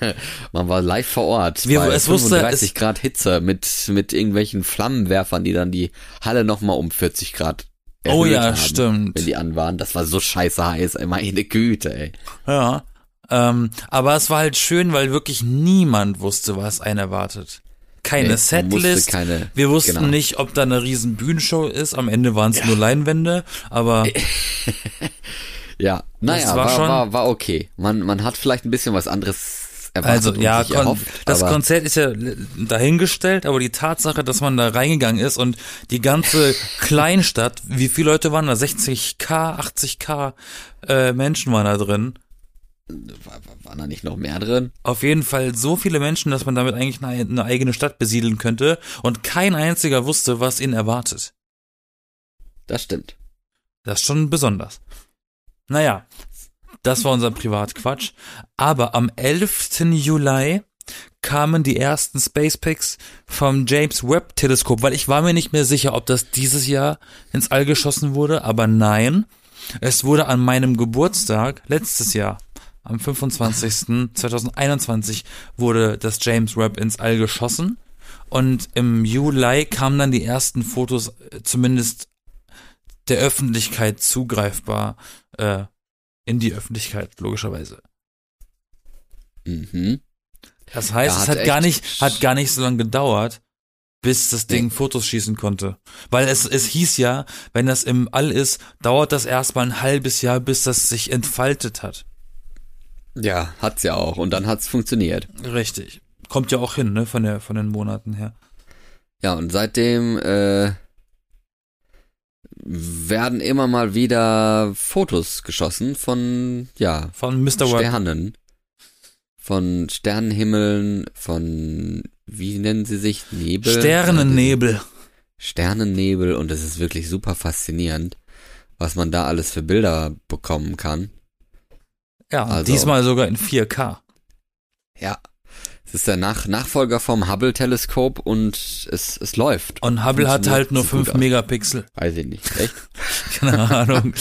man war live vor Ort. Wir- bei es wusste- 35 es- Grad Hitze mit, mit irgendwelchen Flammenwerfern, die dann die Halle nochmal um 40 Grad Oh ja, haben, stimmt. Wenn die an waren. Das war so scheiße heiß, meine Güte, ey. Ja. Ähm, aber es war halt schön, weil wirklich niemand wusste, was einen erwartet. Keine Nee, Setlist. wusste keine- wir wussten genau. nicht, ob da eine riesen Bühnenshow ist. Am Ende waren es nur Leinwände, aber Ja, naja, war war, schon- war, war, okay. Man, man hat vielleicht ein bisschen was anderes erwartet also ja, erhofft, das Konzert ist ja dahingestellt, aber die Tatsache, dass man da reingegangen ist und die ganze Kleinstadt, wie viele Leute waren da? 60k, 80k äh, Menschen waren da drin. war, war- waren da nicht noch mehr drin? Auf jeden Fall so viele Menschen, dass man damit eigentlich eine, eine eigene Stadt besiedeln könnte und kein einziger wusste, was ihn erwartet. Das stimmt. Das ist schon besonders. Naja, das war unser Privatquatsch. Aber am 11. Juli kamen die ersten Spacepacks vom James Webb Teleskop, weil ich war mir nicht mehr sicher, ob das dieses Jahr ins All geschossen wurde, aber nein, es wurde an meinem Geburtstag letztes Jahr am 25. 2021 wurde das James Webb ins All geschossen und im Juli kamen dann die ersten Fotos äh, zumindest der Öffentlichkeit zugreifbar äh, in die Öffentlichkeit logischerweise. Mhm. Das heißt, Ja, es hat hat gar nicht hat gar nicht so lange gedauert, bis das Ding Nee. Fotos schießen konnte. Weil es, es hieß ja, wenn das im All ist, dauert das erstmal ein halbes Jahr, bis das sich entfaltet hat. Ja, hat's ja auch. Und dann hat's funktioniert. Richtig. Kommt ja auch hin, ne, von der, von den Monaten her. Ja, und seitdem äh, werden immer mal wieder Fotos geschossen von, ja, Von Mr. Sternen. Von Sternenhimmeln, von, wie nennen sie sich? Nebel? Sternennebel. Sternennebel und es ist wirklich super faszinierend, was man da alles für Bilder bekommen kann. Ja, Also- diesmal sogar in 4K. Ja. Es ist der Nach Nachfolger vom Hubble-Teleskop und es, es läuft. Und Hubble hat halt nur so gut 5 aus. Megapixel. Weiß ich nicht. Echt? Keine Ahnung.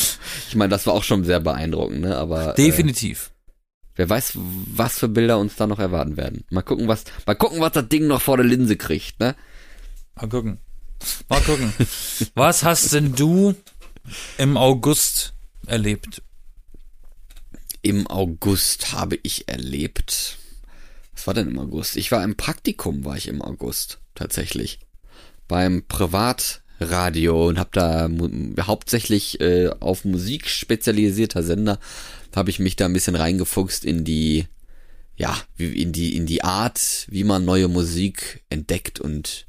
Ich meine, das war auch schon sehr beeindruckend, ne? Aber äh, Definitiv. wer weiß, was für Bilder uns da noch erwarten werden. Mal gucken, was, mal gucken, was das Ding noch vor der Linse kriegt, ne? Mal gucken. Mal gucken. Was hast denn du im August erlebt? Im August habe ich erlebt. War denn im August? Ich war im Praktikum, war ich im August tatsächlich beim Privatradio und habe da hauptsächlich äh, auf Musik spezialisierter Sender habe ich mich da ein bisschen reingefuchst in die ja in die in die Art, wie man neue Musik entdeckt und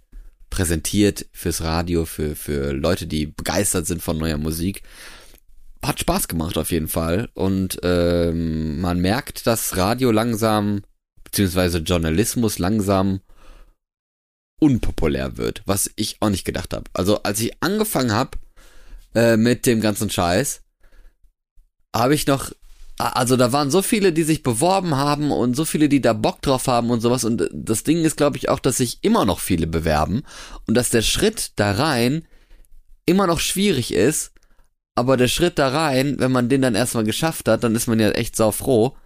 präsentiert fürs Radio für für Leute, die begeistert sind von neuer Musik hat Spaß gemacht auf jeden Fall. Und ähm, man merkt, dass Radio langsam, beziehungsweise Journalismus langsam unpopulär wird, was ich auch nicht gedacht habe. Also als ich angefangen habe äh, mit dem ganzen Scheiß, habe ich noch, also da waren so viele, die sich beworben haben und so viele, die da Bock drauf haben und sowas. Und das Ding ist, glaube ich, auch, dass sich immer noch viele bewerben und dass der Schritt da rein immer noch schwierig ist, aber der Schritt da rein, wenn man den dann erstmal geschafft hat, dann ist man ja echt saufroh.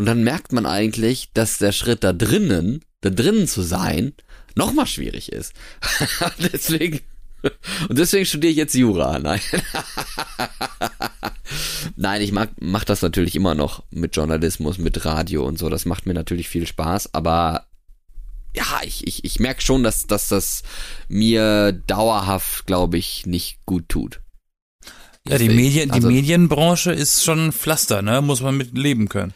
Und dann merkt man eigentlich, dass der Schritt da drinnen, da drinnen zu sein, nochmal schwierig ist. deswegen, und deswegen studiere ich jetzt Jura. Nein. Nein, ich mag, mach das natürlich immer noch mit Journalismus, mit Radio und so. Das macht mir natürlich viel Spaß, aber ja, ich, ich, ich merke schon, dass, dass das mir dauerhaft, glaube ich, nicht gut tut. Ja, die, Medien, die also- Medienbranche ist schon ein Pflaster, ne? Muss man mit leben können.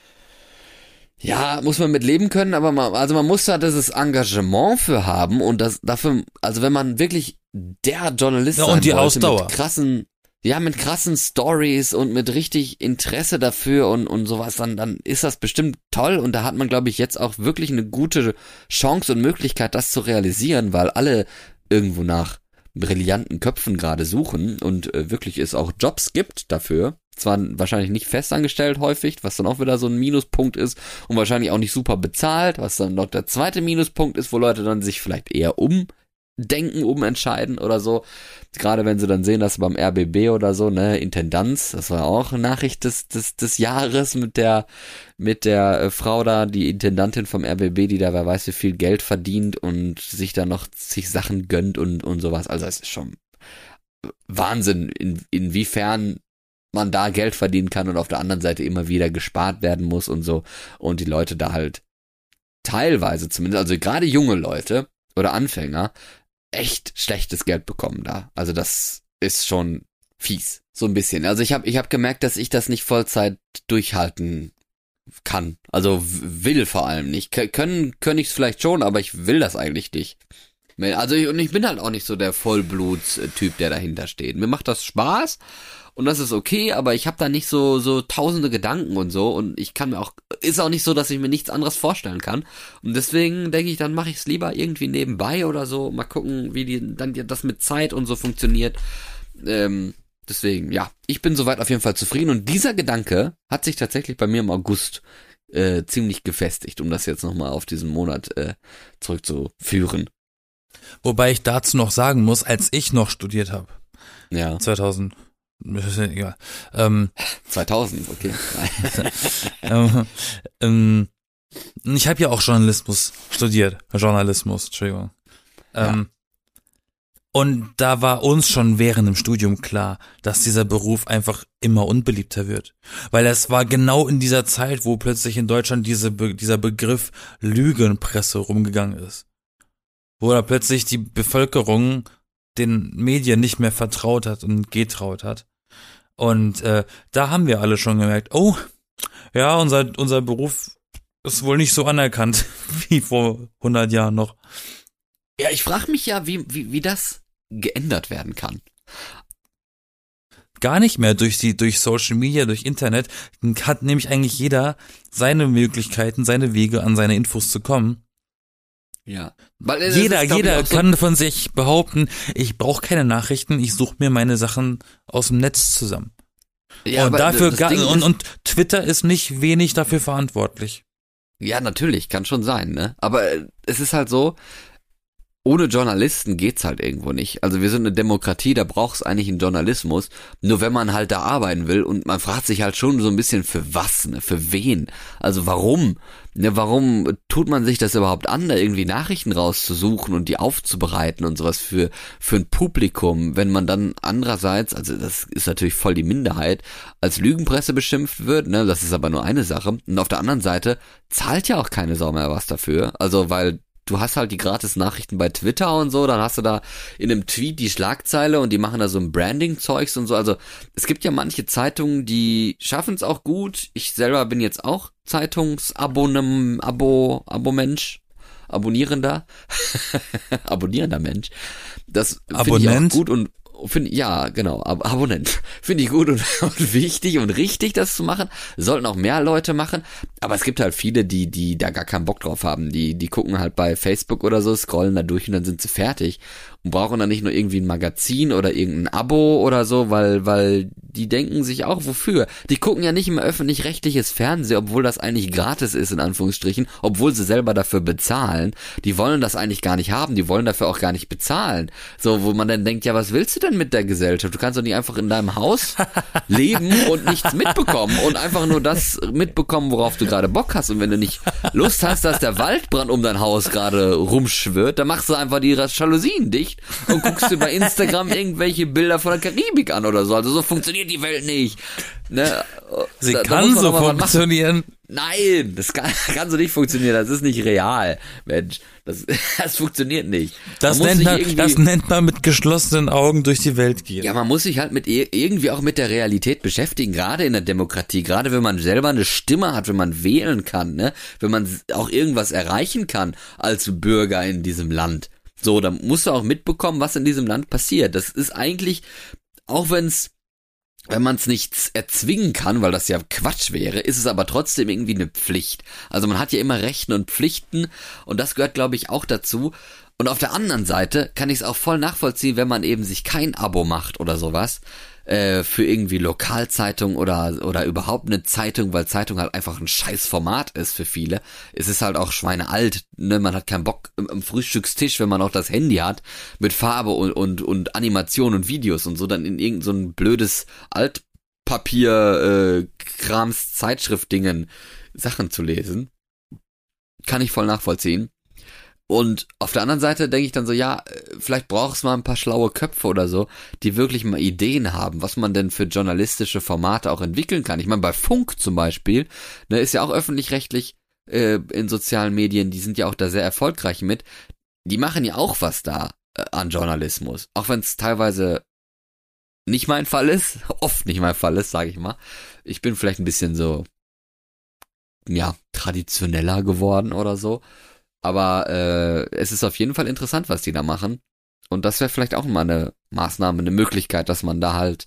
Ja, muss man mit leben können, aber man, also man muss da dieses Engagement für haben und das dafür, also wenn man wirklich der Journalist Ja, sein und die wollte, Ausdauer. mit krassen, ja, mit krassen Stories und mit richtig Interesse dafür und, und sowas, dann, dann ist das bestimmt toll und da hat man, glaube ich, jetzt auch wirklich eine gute Chance und Möglichkeit, das zu realisieren, weil alle irgendwo nach brillanten Köpfen gerade suchen und äh, wirklich es auch Jobs gibt dafür. Zwar wahrscheinlich nicht festangestellt häufig, was dann auch wieder so ein Minuspunkt ist und wahrscheinlich auch nicht super bezahlt, was dann noch der zweite Minuspunkt ist, wo Leute dann sich vielleicht eher umdenken, umentscheiden oder so. Gerade wenn sie dann sehen, dass beim RBB oder so, ne, Intendanz, das war auch Nachricht des, des, des Jahres mit der, mit der äh, Frau da, die Intendantin vom RBB, die da wer weiß wie viel Geld verdient und sich da noch sich Sachen gönnt und, und sowas. Also es ist schon Wahnsinn, in, inwiefern man da Geld verdienen kann und auf der anderen Seite immer wieder gespart werden muss und so und die Leute da halt teilweise zumindest, also gerade junge Leute oder Anfänger echt schlechtes Geld bekommen da. Also das ist schon fies, so ein bisschen. Also ich habe ich hab gemerkt, dass ich das nicht Vollzeit durchhalten kann. Also will vor allem nicht. Können können ich es vielleicht schon, aber ich will das eigentlich nicht. Also ich, und ich bin halt auch nicht so der Vollbluts-Typ, der dahinter steht. Mir macht das Spaß und das ist okay, aber ich habe da nicht so so tausende Gedanken und so und ich kann mir auch ist auch nicht so, dass ich mir nichts anderes vorstellen kann und deswegen denke ich, dann mache ich es lieber irgendwie nebenbei oder so. Mal gucken, wie die dann das mit Zeit und so funktioniert. Ähm, deswegen, ja, ich bin soweit auf jeden Fall zufrieden und dieser Gedanke hat sich tatsächlich bei mir im August äh, ziemlich gefestigt, um das jetzt nochmal auf diesen Monat äh, zurückzuführen. Wobei ich dazu noch sagen muss, als ich noch studiert habe, Ja, 2000, ist ja egal, ähm, 2000, okay. ähm, ähm, ich habe ja auch Journalismus studiert, Journalismus, Entschuldigung. Ähm, Und da war uns schon während dem Studium klar, dass dieser Beruf einfach immer unbeliebter wird. Weil es war genau in dieser Zeit, wo plötzlich in Deutschland diese, Be dieser Begriff Lügenpresse rumgegangen ist. Wo da plötzlich die Bevölkerung den Medien nicht mehr vertraut hat und getraut hat. Und äh, da haben wir alle schon gemerkt, oh, ja, unser, unser Beruf ist wohl nicht so anerkannt wie vor 100 Jahren noch. Ja, ich frage mich ja, wie, wie, wie das geändert werden kann. Gar nicht mehr durch die, durch Social Media, durch Internet, hat nämlich eigentlich jeder seine Möglichkeiten, seine Wege an seine Infos zu kommen. Ja. Weil jeder, ist, jeder so kann von sich behaupten, ich brauche keine Nachrichten, ich suche mir meine Sachen aus dem Netz zusammen. Ja, und dafür und, und Twitter ist nicht wenig dafür verantwortlich. Ja, natürlich, kann schon sein, ne? Aber es ist halt so, ohne Journalisten geht's halt irgendwo nicht. Also wir sind eine Demokratie, da braucht's eigentlich einen Journalismus. Nur wenn man halt da arbeiten will und man fragt sich halt schon so ein bisschen für was, ne? für wen? Also warum? Ne, warum tut man sich das überhaupt an, da irgendwie Nachrichten rauszusuchen und die aufzubereiten und sowas für, für ein Publikum, wenn man dann andererseits, also das ist natürlich voll die Minderheit, als Lügenpresse beschimpft wird, ne, das ist aber nur eine Sache. Und auf der anderen Seite zahlt ja auch keine Sau mehr was dafür. Also weil du hast halt die gratis Nachrichten bei Twitter und so, dann hast du da in einem Tweet die Schlagzeile und die machen da so ein Branding-Zeugs und so. Also es gibt ja manche Zeitungen, die schaffen es auch gut. Ich selber bin jetzt auch Zeitungsabonnem, Abo, Abo-Mensch, Abonnierender, abonnierender Mensch. Das finde ich auch gut und Finde ja, genau, Ab Abonnent. Finde ich gut und, und, wichtig und richtig, das zu machen. Sollten auch mehr Leute machen. Aber es gibt halt viele, die, die da gar keinen Bock drauf haben. Die, die gucken halt bei Facebook oder so, scrollen da durch und dann sind sie fertig und brauchen dann nicht nur irgendwie ein Magazin oder irgendein Abo oder so, weil, weil die denken sich auch, wofür? Die gucken ja nicht im öffentlich-rechtliches Fernsehen, obwohl das eigentlich gratis ist, in Anführungsstrichen, obwohl sie selber dafür bezahlen. Die wollen das eigentlich gar nicht haben, die wollen dafür auch gar nicht bezahlen. So, wo man dann denkt, ja, was willst du denn mit der Gesellschaft? Du kannst doch nicht einfach in deinem Haus leben und nichts mitbekommen und einfach nur das mitbekommen, worauf du gerade Bock hast. Und wenn du nicht Lust hast, dass der Waldbrand um dein Haus gerade rumschwirrt, dann machst du einfach die Jalousien dicht nicht und guckst dir bei Instagram irgendwelche Bilder von der Karibik an oder so. Also so funktioniert die Welt nicht. Ne? Sie da, kann da so funktionieren. Nein, das kann, kann so nicht funktionieren. Das ist nicht real, Mensch. Das, das funktioniert nicht. Das nennt, man, das nennt man mit geschlossenen Augen durch die Welt gehen. Ja, man muss sich halt mit irgendwie auch mit der Realität beschäftigen, gerade in der Demokratie, gerade wenn man selber eine Stimme hat, wenn man wählen kann, ne? wenn man auch irgendwas erreichen kann als Bürger in diesem Land. So, dann musst du auch mitbekommen, was in diesem Land passiert. Das ist eigentlich, auch wenn es wenn man es nicht erzwingen kann, weil das ja Quatsch wäre, ist es aber trotzdem irgendwie eine Pflicht. Also man hat ja immer Rechten und Pflichten und das gehört, glaube ich, auch dazu. Und auf der anderen Seite kann ich es auch voll nachvollziehen, wenn man eben sich kein Abo macht oder sowas, äh, für irgendwie Lokalzeitung oder, oder überhaupt eine Zeitung, weil Zeitung halt einfach ein scheiß Format ist für viele. Es ist halt auch schweinealt, ne? Man hat keinen Bock im, Frühstückstisch, wenn man auch das Handy hat, mit Farbe und, und, und Animation und Videos und so, dann in irgendein so ein blödes Altpapier, äh, Krams, Zeitschriftdingen Sachen zu lesen. Kann ich voll nachvollziehen. Und auf der anderen Seite denke ich dann so, ja, vielleicht braucht es mal ein paar schlaue Köpfe oder so, die wirklich mal Ideen haben, was man denn für journalistische Formate auch entwickeln kann. Ich meine, bei Funk zum Beispiel, ne, ist ja auch öffentlich-rechtlich äh, in sozialen Medien, die sind ja auch da sehr erfolgreich mit. Die machen ja auch was da äh, an Journalismus, auch wenn es teilweise nicht mein Fall ist, oft nicht mein Fall ist, sage ich mal. Ich bin vielleicht ein bisschen so, ja, traditioneller geworden oder so. Aber äh, es ist auf jeden Fall interessant, was die da machen. Und das wäre vielleicht auch mal eine Maßnahme, eine Möglichkeit, dass man da halt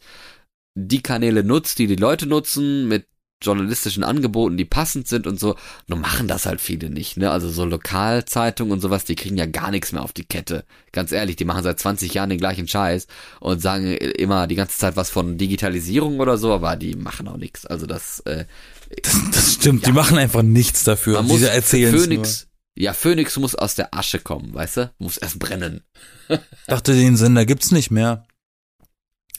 die Kanäle nutzt, die die Leute nutzen, mit journalistischen Angeboten, die passend sind und so. Nur machen das halt viele nicht, ne? Also so Lokalzeitungen und sowas, die kriegen ja gar nichts mehr auf die Kette. Ganz ehrlich, die machen seit 20 Jahren den gleichen Scheiß und sagen immer die ganze Zeit was von Digitalisierung oder so, aber die machen auch nichts. Also das, äh, das, das stimmt, ja. die machen einfach nichts dafür. Man muss erzählen Phoenix, ja, Phoenix muss aus der Asche kommen, weißt du? Muss erst brennen. Dachte, den Sender gibt's nicht mehr.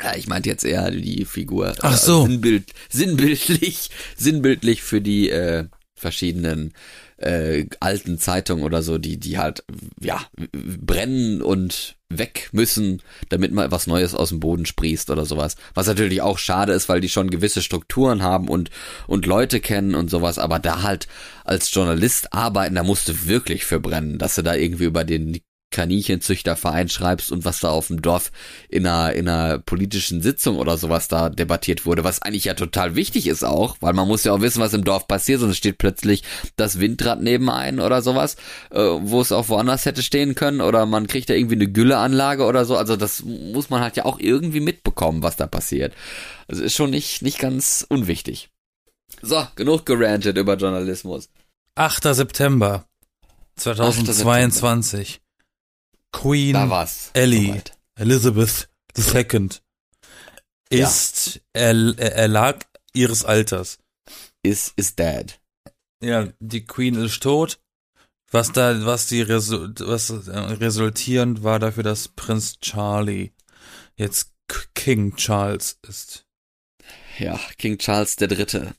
Ja, ich meinte jetzt eher die Figur. Ach so. Sinnbild, sinnbildlich, sinnbildlich für die äh, verschiedenen äh, alten Zeitungen oder so, die, die halt, ja, brennen und weg müssen, damit mal was Neues aus dem Boden sprießt oder sowas. Was natürlich auch schade ist, weil die schon gewisse Strukturen haben und, und Leute kennen und sowas, aber da halt als Journalist arbeiten, da musst du wirklich verbrennen, dass du da irgendwie über den Kaninchenzüchterverein schreibst und was da auf dem Dorf in einer, in einer politischen Sitzung oder sowas da debattiert wurde, was eigentlich ja total wichtig ist auch, weil man muss ja auch wissen, was im Dorf passiert, sonst steht plötzlich das Windrad neben einen oder sowas, äh, wo es auch woanders hätte stehen können oder man kriegt da irgendwie eine Gülleanlage oder so, also das muss man halt ja auch irgendwie mitbekommen, was da passiert. Also ist schon nicht, nicht ganz unwichtig. So, genug gerantet über Journalismus. 8. September 2022. Queen Da war's. Ellie Soweit. Elizabeth II ist er, erlag ihres Alters. Is, is dead. Ja, die Queen ist tot. Was da, was die Resu was äh, resultierend war dafür, dass Prinz Charlie jetzt King Charles ist. Ja, King Charles der Dritte.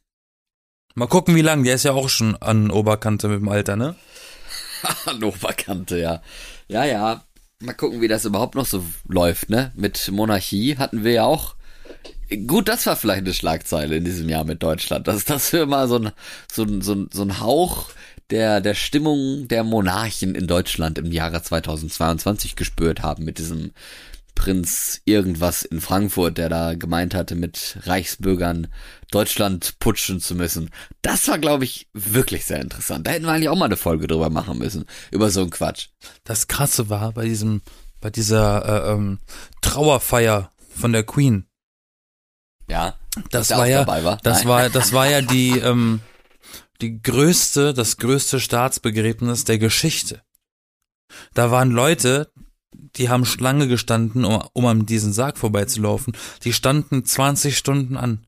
Mal gucken, wie lang. Der ist ja auch schon an Oberkante mit dem Alter, ne? An Oberkante, ja. Ja, ja. Mal gucken, wie das überhaupt noch so läuft, ne? Mit Monarchie hatten wir ja auch. Gut, das war vielleicht eine Schlagzeile in diesem Jahr mit Deutschland. Dass, wir mal so ein, so ein, so ein, so ein Hauch der, der Stimmung der Monarchen in Deutschland im Jahre 2022 gespürt haben mit diesem Prinz irgendwas in Frankfurt, der da gemeint hatte, mit Reichsbürgern Deutschland putschen zu müssen. Das war, glaube ich, wirklich sehr interessant. Da hätten wir eigentlich auch mal eine Folge drüber machen müssen, über so einen Quatsch. Das Krasse war bei diesem, bei dieser äh, ähm, Trauerfeier von der Queen. Ja, Das war ja, war. das Nein. war, das war ja die, ähm, die größte, das größte Staatsbegräbnis der Geschichte. Da waren Leute, die haben Schlange gestanden, um, um an diesen Sarg vorbeizulaufen. Die standen 20 Stunden an,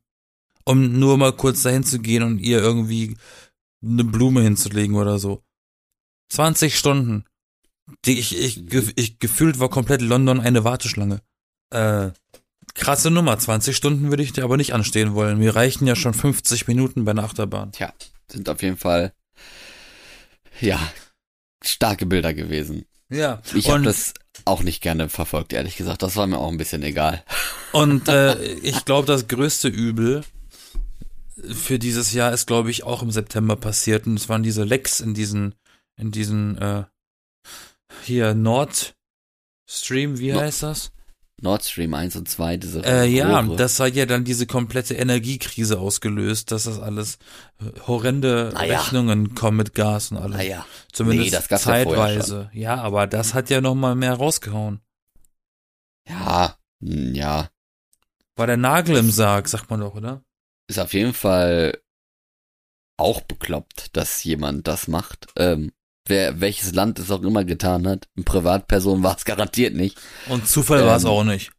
um nur mal kurz dahin zu gehen und ihr irgendwie eine Blume hinzulegen oder so. 20 Stunden. Die ich, ich, ich gefühlt war komplett London eine Warteschlange. Äh, krasse Nummer. 20 Stunden würde ich dir aber nicht anstehen wollen. Mir reichen ja schon 50 Minuten bei einer Achterbahn. Tja, sind auf jeden Fall, ja, starke Bilder gewesen. Ja. Ich habe das auch nicht gerne verfolgt, ehrlich gesagt. Das war mir auch ein bisschen egal. und äh, ich glaube, das größte Übel für dieses Jahr ist, glaube ich, auch im September passiert. Und es waren diese Lecks in diesen, in diesen, äh, hier Nord Stream, wie heißt das? Nord Stream 1 und 2, diese Äh, ja, das hat ja dann diese komplette Energiekrise ausgelöst, dass das alles äh, horrende Naja. Rechnungen kommen mit Gas und alles. Naja, Zumindest nee, das gab's ja zeitweise. Ja, aber das hat ja noch mal mehr rausgehauen. ja, hm, ja, War der Nagel im Sarg, sagt man doch, oder? ist auf jeden Fall auch bekloppt, dass jemand das macht. Ähm, wer, welches Land es auch immer getan hat, eine Privatperson war es garantiert nicht. Und Zufall war es Ähm, auch nicht.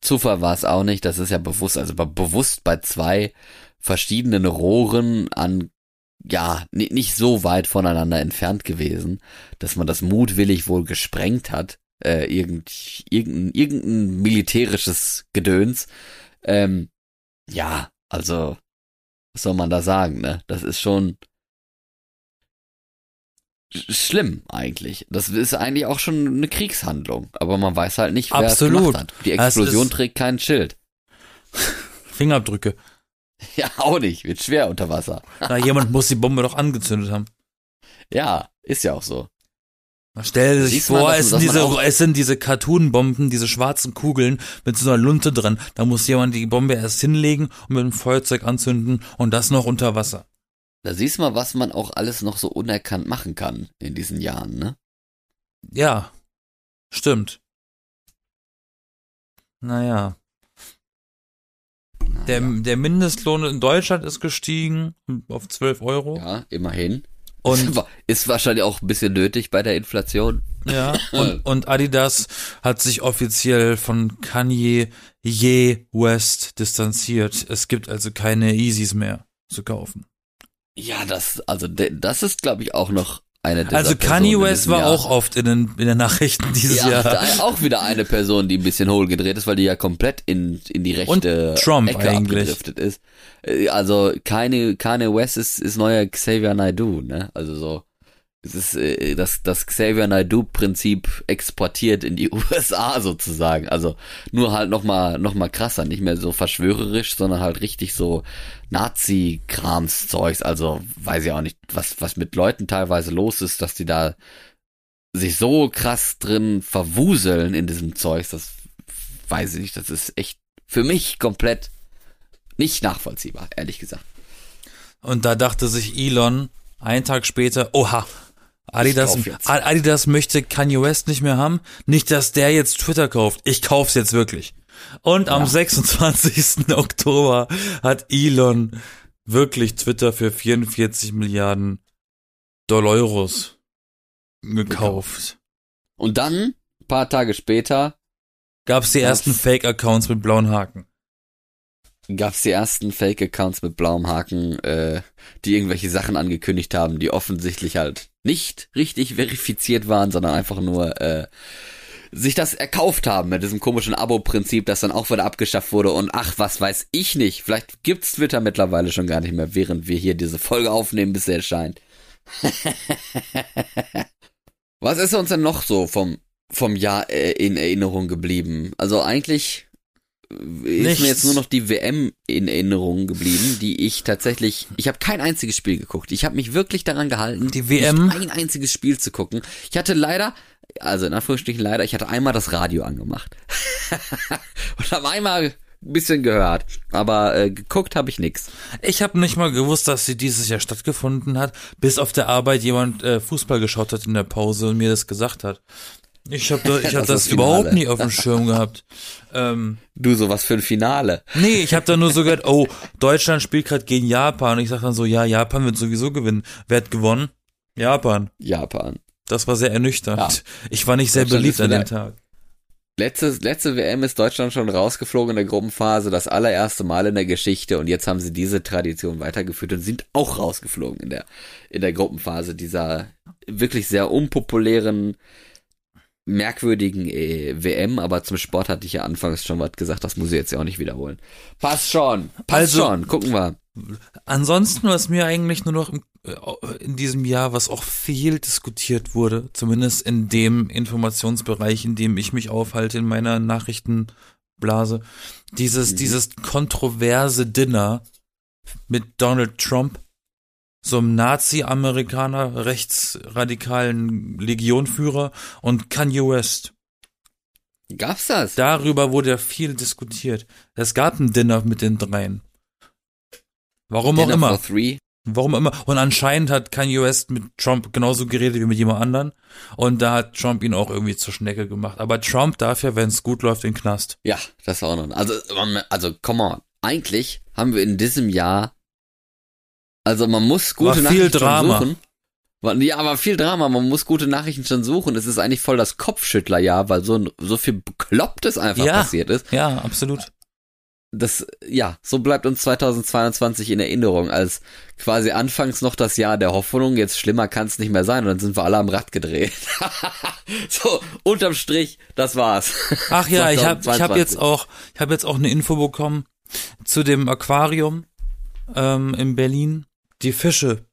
Zufall war es auch nicht, das ist ja bewusst, also be- bewusst bei zwei verschiedenen Rohren an, ja, ni- nicht so weit voneinander entfernt gewesen, dass man das mutwillig wohl gesprengt hat, äh, irgend, irgendein, irgendein militärisches Gedöns. Ähm, ja, also, was soll man da sagen, ne? Das ist schon sch- schlimm eigentlich. Das ist eigentlich auch schon eine Kriegshandlung, aber man weiß halt nicht, wer Absolut. es gemacht hat. Die Es Explosion trägt kein Schild. Fingerabdrücke. Ja, auch nicht. Wird schwer unter Wasser. Na, jemand muss die Bombe doch angezündet haben. Ja, ist ja auch so. Na, Stell sich Siehst mal, vor, dass- es, sind man diese, es sind diese Cartoon-Bomben, diese schwarzen Kugeln mit so einer Lunte dran. Da muss jemand die Bombe erst hinlegen und mit einem Feuerzeug anzünden und das noch unter Wasser. Da siehst du mal, was man auch alles noch so unerkannt machen kann in diesen Jahren, ne? Ja, stimmt. Naja. Der, der Mindestlohn in Deutschland ist gestiegen auf 12 Euro. Ja, immerhin. Und ist wahrscheinlich auch ein bisschen nötig bei der Inflation. Ja, und, und Adidas hat sich offiziell von Kanye Ye West distanziert. Es gibt also keine Yeezys mehr zu kaufen. Ja, das, also, das ist, glaube ich, auch noch eine dieser Also Kanye West war Jahr. auch oft in den, in den Nachrichten dieses ja, Jahr. auch wieder eine Person, die ein bisschen hohl gedreht ist, weil die ja komplett in, in die rechte Und Trump Ecke eigentlich. abgedriftet ist. Äh, Also Kanye, Kanye West ist, ist neuer Xavier Naidoo, ne? Also so. Ist äh, das, das Xavier Naidoo-Prinzip exportiert in die USA sozusagen. Also nur halt nochmal noch mal krasser, nicht mehr so verschwörerisch, sondern halt richtig so Nazi-Krams-Zeugs. Also weiß ich auch nicht, was, was mit Leuten teilweise los ist, dass die da sich so krass drin verwuseln in diesem Zeug, das weiß ich nicht, das ist echt für mich komplett nicht nachvollziehbar, ehrlich gesagt. Und da dachte sich Elon einen Tag später, oha, Adidas. Adidas möchte Kanye West nicht mehr haben. Nicht, dass der jetzt Twitter kauft. Ich kauf's jetzt wirklich. Und am Ja. 26. Oktober hat Elon wirklich Twitter für 44 Milliarden Dollar gekauft. Und dann, ein paar Tage später, Gab's die ersten Fake-Accounts mit blauen Haken. Gab's die ersten Fake-Accounts mit blauem Haken, äh, die irgendwelche Sachen angekündigt haben, die offensichtlich halt nicht richtig verifiziert waren, sondern einfach nur äh, sich das erkauft haben mit diesem komischen Abo-Prinzip, das dann auch wieder abgeschafft wurde und ach, was weiß ich nicht. Vielleicht gibt's Twitter mittlerweile schon gar nicht mehr, während wir hier diese Folge aufnehmen, bis sie erscheint. was ist uns denn noch so vom, vom Jahr äh, in Erinnerung geblieben? Also eigentlich ist Nichts. mir jetzt nur noch die WM in Erinnerung geblieben, die ich tatsächlich, ich habe kein einziges Spiel geguckt. Ich habe mich wirklich daran gehalten, Die WM? nicht ein einziges Spiel zu gucken. Ich hatte leider, also in Anführungsstrichen leider, ich hatte einmal das Radio angemacht und habe einmal ein bisschen gehört, aber äh, geguckt habe ich nix. Ich habe nicht mal gewusst, dass sie dieses Jahr stattgefunden hat, bis auf der Arbeit jemand äh, Fußball geschaut hat in der Pause und mir das gesagt hat. Ich habe da, ich hab Das das, überhaupt nie auf dem Schirm gehabt. Ähm, Du, sowas für ein Finale. nee, ich habe da nur so gehört, oh, Deutschland spielt gerade gegen Japan. Und ich sag dann so, ja, Japan wird sowieso gewinnen. Wer hat gewonnen? Japan. Japan. Das war sehr ernüchternd. Ja. Ich war nicht sehr beliebt an dem Tag. Letzte, letzte WM ist Deutschland schon rausgeflogen in der Gruppenphase, das allererste Mal in der Geschichte und jetzt haben sie diese Tradition weitergeführt und sind auch rausgeflogen in der, in der Gruppenphase dieser wirklich sehr unpopulären, merkwürdigen äh, WM, aber zum Sport hatte ich ja anfangs schon was gesagt, das muss ich jetzt ja auch nicht wiederholen. Passt schon, passt Also- schon, gucken wir. Ansonsten, was mir eigentlich nur noch im, äh, in diesem Jahr, was auch viel diskutiert wurde, zumindest in dem Informationsbereich, in dem ich mich aufhalte, in meiner Nachrichtenblase, dieses, Mhm. dieses kontroverse Dinner mit Donald Trump, so einem Nazi-Amerikaner, rechtsradikalen Legionführer und Kanye West. Gab's das? Darüber wurde ja viel diskutiert. Es gab ein Dinner mit den dreien. Warum auch Dinner immer. for three. Warum immer? Und anscheinend hat Kanye West mit Trump genauso geredet wie mit jemand anderen. Und da hat Trump ihn auch irgendwie zur Schnecke gemacht. Aber Trump darf ja, wenn es gut läuft, in den Knast. Ja, das war auch noch. Also, also, come on. Eigentlich haben wir in diesem Jahr, also man muss gute War viel Nachrichten Drama. schon suchen. Ja, aber viel Drama. Man muss gute Nachrichten schon suchen. Es ist eigentlich voll das Kopfschüttlerjahr, weil so, ein- so viel Beklopptes einfach Ja. passiert ist. Ja, absolut. Das, ja, so bleibt uns 2022 in Erinnerung als quasi anfangs noch das Jahr der Hoffnung. Jetzt schlimmer kann es nicht mehr sein und dann sind wir alle am Rad gedreht. so, unterm Strich, das war's. Ach ja, ich habe ich hab 2022. jetzt auch, ich habe jetzt auch eine Info bekommen zu dem Aquarium ähm, in Berlin. Die Fische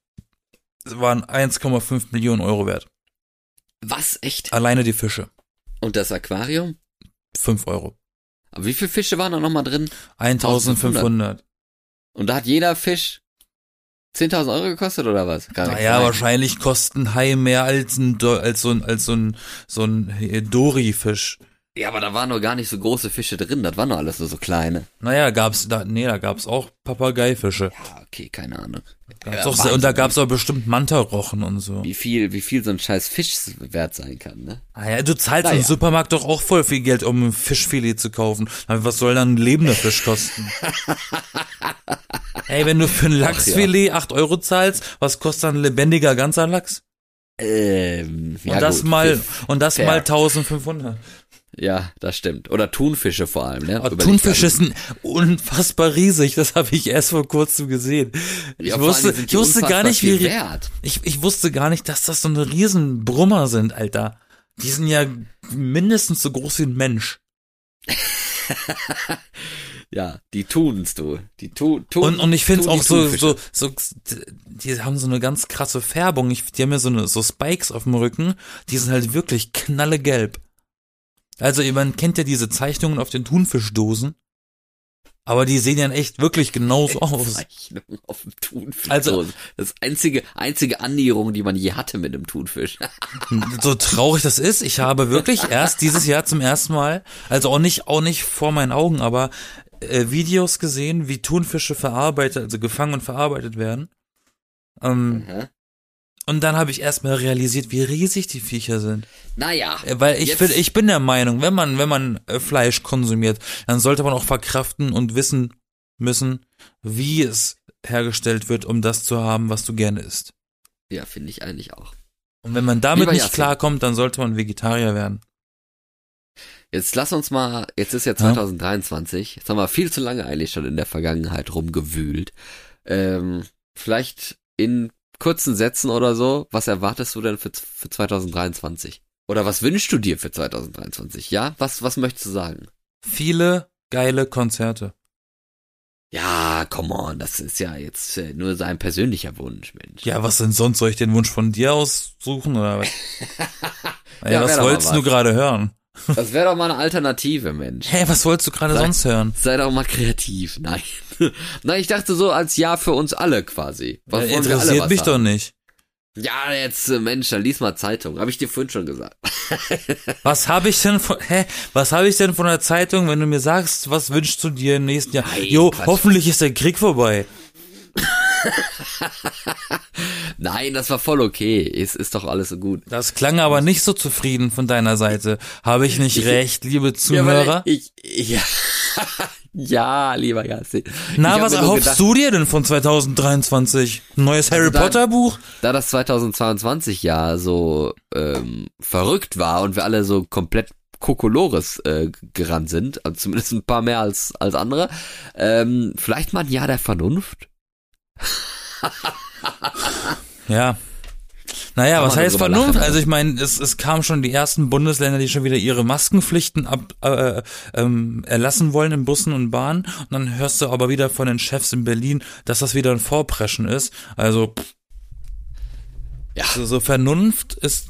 waren 1,5 Millionen Euro wert. Was? Echt? Alleine die Fische. Und das Aquarium? 5 Euro. Aber wie viele Fische waren da nochmal drin? 1500. Und da hat jeder Fisch 10.000 Euro gekostet oder was? Gar Naja, sein. wahrscheinlich kosten Hai mehr als ein, als so ein, als so ein, so ein Dori-Fisch. Ja, aber da waren nur gar nicht so große Fische drin. Das waren nur alles nur so kleine. Naja, gab's da, nee, da gab's auch Papageifische. Ja, okay, keine Ahnung. Gab's Ja, auch sehr, und da gab's auch bestimmt Mantarochen und so. Wie viel, wie viel so ein scheiß Fisch wert sein kann, ne? Naja, du zahlst Naja. im Supermarkt doch auch voll viel Geld, um ein Fischfilet zu kaufen. Aber was soll dann ein lebender Fisch kosten? Ey, wenn du für ein Lachsfilet 8 Euro zahlst, was kostet dann ein lebendiger ganzer Lachs? Ähm, Und ja, das gut. mal, und das Fair. mal 1500. Ja, das stimmt. Oder Thunfische vor allem, ne? Aber Überleg Thunfische sind unfassbar riesig, das habe ich erst vor kurzem gesehen. Ich Ja, wusste, ich wusste gar nicht, wie, wert. ich, ich wusste gar nicht, dass das so eine riesen Brummer sind, Alter. Die sind ja mindestens so groß wie ein Mensch. Ja, die tun's, du. Die tu, tun, Und, und ich finde es auch so, so, so, die haben so eine ganz krasse Färbung. Ich, die haben ja so eine, so Spikes auf dem Rücken. Die sind halt wirklich knallegelb. Also, man kennt ja diese Zeichnungen auf den Thunfischdosen. Aber die sehen ja echt wirklich genauso aus. Zeichnung auf dem Thunfisch. Also- das einzige, einzige Annäherung, die man je hatte mit einem Thunfisch. So traurig das ist, ich habe wirklich erst dieses Jahr zum ersten Mal, also auch nicht, auch nicht vor meinen Augen, aber äh, Videos gesehen, wie Thunfische verarbeitet, also gefangen und verarbeitet werden. Ähm, Mhm. Und dann habe ich erstmal realisiert, wie riesig die Viecher sind. naja. Äh, Weil ich, bin, ich bin der Meinung, wenn man, wenn man äh, Fleisch konsumiert, dann sollte man auch verkraften und wissen müssen, wie es hergestellt wird, um das zu haben, was du gerne isst. Ja, finde ich eigentlich auch. Und wenn man damit Lieber nicht Yassin. klarkommt, dann sollte man Vegetarier werden. Jetzt lass uns mal, jetzt ist ja Ja. 2023, jetzt haben wir viel zu lange eigentlich schon in der Vergangenheit rumgewühlt. Ähm, vielleicht in kurzen Sätzen oder so, was erwartest du denn für, für 2023? Oder was wünschst du dir für 2023? Ja, was, was möchtest du sagen? Viele geile Konzerte. Ja, come on, das ist ja jetzt äh, nur sein persönlicher Wunsch, Mensch. Ja, was denn sonst? Soll ich den Wunsch von dir aussuchen oder was? Ja, Ja, was wolltest du gerade hören? Das wäre doch mal eine Alternative, Mensch. Hey, was wolltest du gerade sonst hören? Sei doch mal kreativ. Nein. Nein, ich dachte so als Jahr für uns alle quasi. Was Ja, alle interessiert mich haben? doch nicht. Ja, jetzt, äh, Mensch, dann lies mal Zeitung. Habe ich dir vorhin schon gesagt. Was habe ich denn von, hä, was habe ich denn von der Zeitung, wenn du mir sagst, was wünschst du dir im nächsten Jahr? Nein, jo, Quatsch. hoffentlich ist der Krieg vorbei. Nein, das war voll okay. Ist, ist doch alles so gut. Das klang aber nicht so zufrieden von deiner Seite. Habe ich nicht Ich- recht, liebe Ja, Zuhörer? weil ich, ich, ja. ja, lieber Jassi. Na, was erhoffst gedacht, du dir denn von 2023? Ein neues Harry dann- Potter Buch? Da das 2022 ja so ähm, verrückt war und wir alle so komplett Kokolores äh, gerannt sind, also zumindest ein paar mehr als, als andere, ähm, vielleicht mal ein Jahr der Vernunft? Ja. Naja, Kann was heißt Vernunft? lachen, Also ich meine, es, es kamen schon die ersten Bundesländer, die schon wieder ihre Maskenpflichten ab, äh, ähm, erlassen wollen in Bussen und Bahnen. Und dann hörst du aber wieder von den Chefs in Berlin, dass das wieder ein Vorpreschen ist. Also pff, Ja. so, so Vernunft ist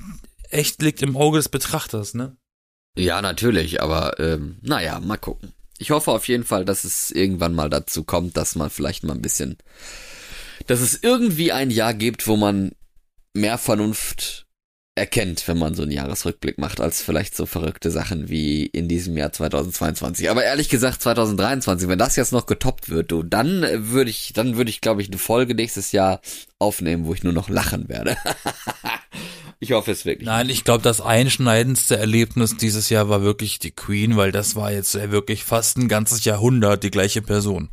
echt liegt im Auge des Betrachters, ne? Ja, natürlich, aber ähm, naja, mal gucken. Ich hoffe auf jeden Fall, dass es irgendwann mal dazu kommt, dass man vielleicht mal ein bisschen, dass es irgendwie ein Jahr gibt, wo man mehr Vernunft erkennt, wenn man so einen Jahresrückblick macht, als vielleicht so verrückte Sachen wie in diesem Jahr 2022. Aber ehrlich gesagt, 2023, wenn das jetzt noch getoppt wird, du, dann würde ich, dann würde ich, glaube ich, eine Folge nächstes Jahr aufnehmen, wo ich nur noch lachen werde. ich hoffe es wirklich. Nein, ich glaube, das einschneidendste Erlebnis dieses Jahr war wirklich die Queen, weil das war jetzt wirklich fast ein ganzes Jahrhundert die gleiche Person.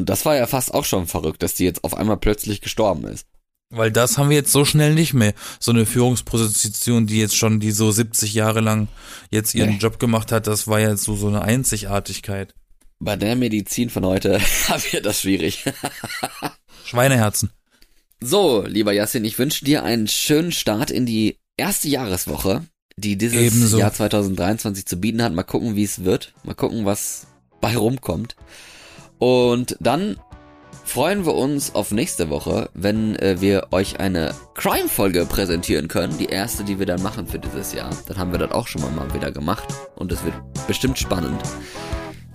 Und das war ja fast auch schon verrückt, dass die jetzt auf einmal plötzlich gestorben ist. Weil das haben wir jetzt so schnell nicht mehr. So eine Führungsposition, die jetzt schon, die so 70 Jahre lang jetzt ihren Nee. Job gemacht hat, das war jetzt so, so eine Einzigartigkeit. Bei der Medizin von heute haben wir das schwierig. Schweineherzen. So, lieber Yassin, ich wünsche dir einen schönen Start in die erste Jahreswoche, die dieses Ebenso. Jahr 2023 zu bieten hat. Mal gucken, wie es wird. Mal gucken, was bei rumkommt. Und dann freuen wir uns auf nächste Woche, wenn äh, wir euch eine Crime-Folge präsentieren können. Die erste, die wir dann machen für dieses Jahr. Dann haben wir das auch schon mal, mal wieder gemacht. Und es wird bestimmt spannend.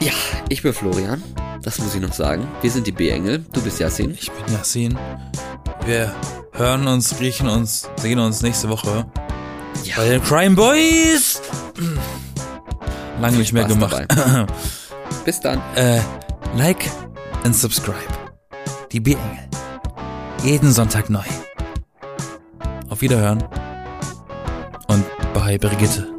Ja, ich bin Florian. Das muss ich noch sagen. Wir sind die B-Engel. Du bist Yassin. Ich bin Yassin. Wir hören uns, riechen uns, sehen uns nächste Woche Ja. bei den Crime Boys. Lange nicht mehr Spaß gemacht. Bis dann. äh, like and subscribe. Die B-Engel. Jeden Sonntag neu. Auf Wiederhören. Und bei Brigitte.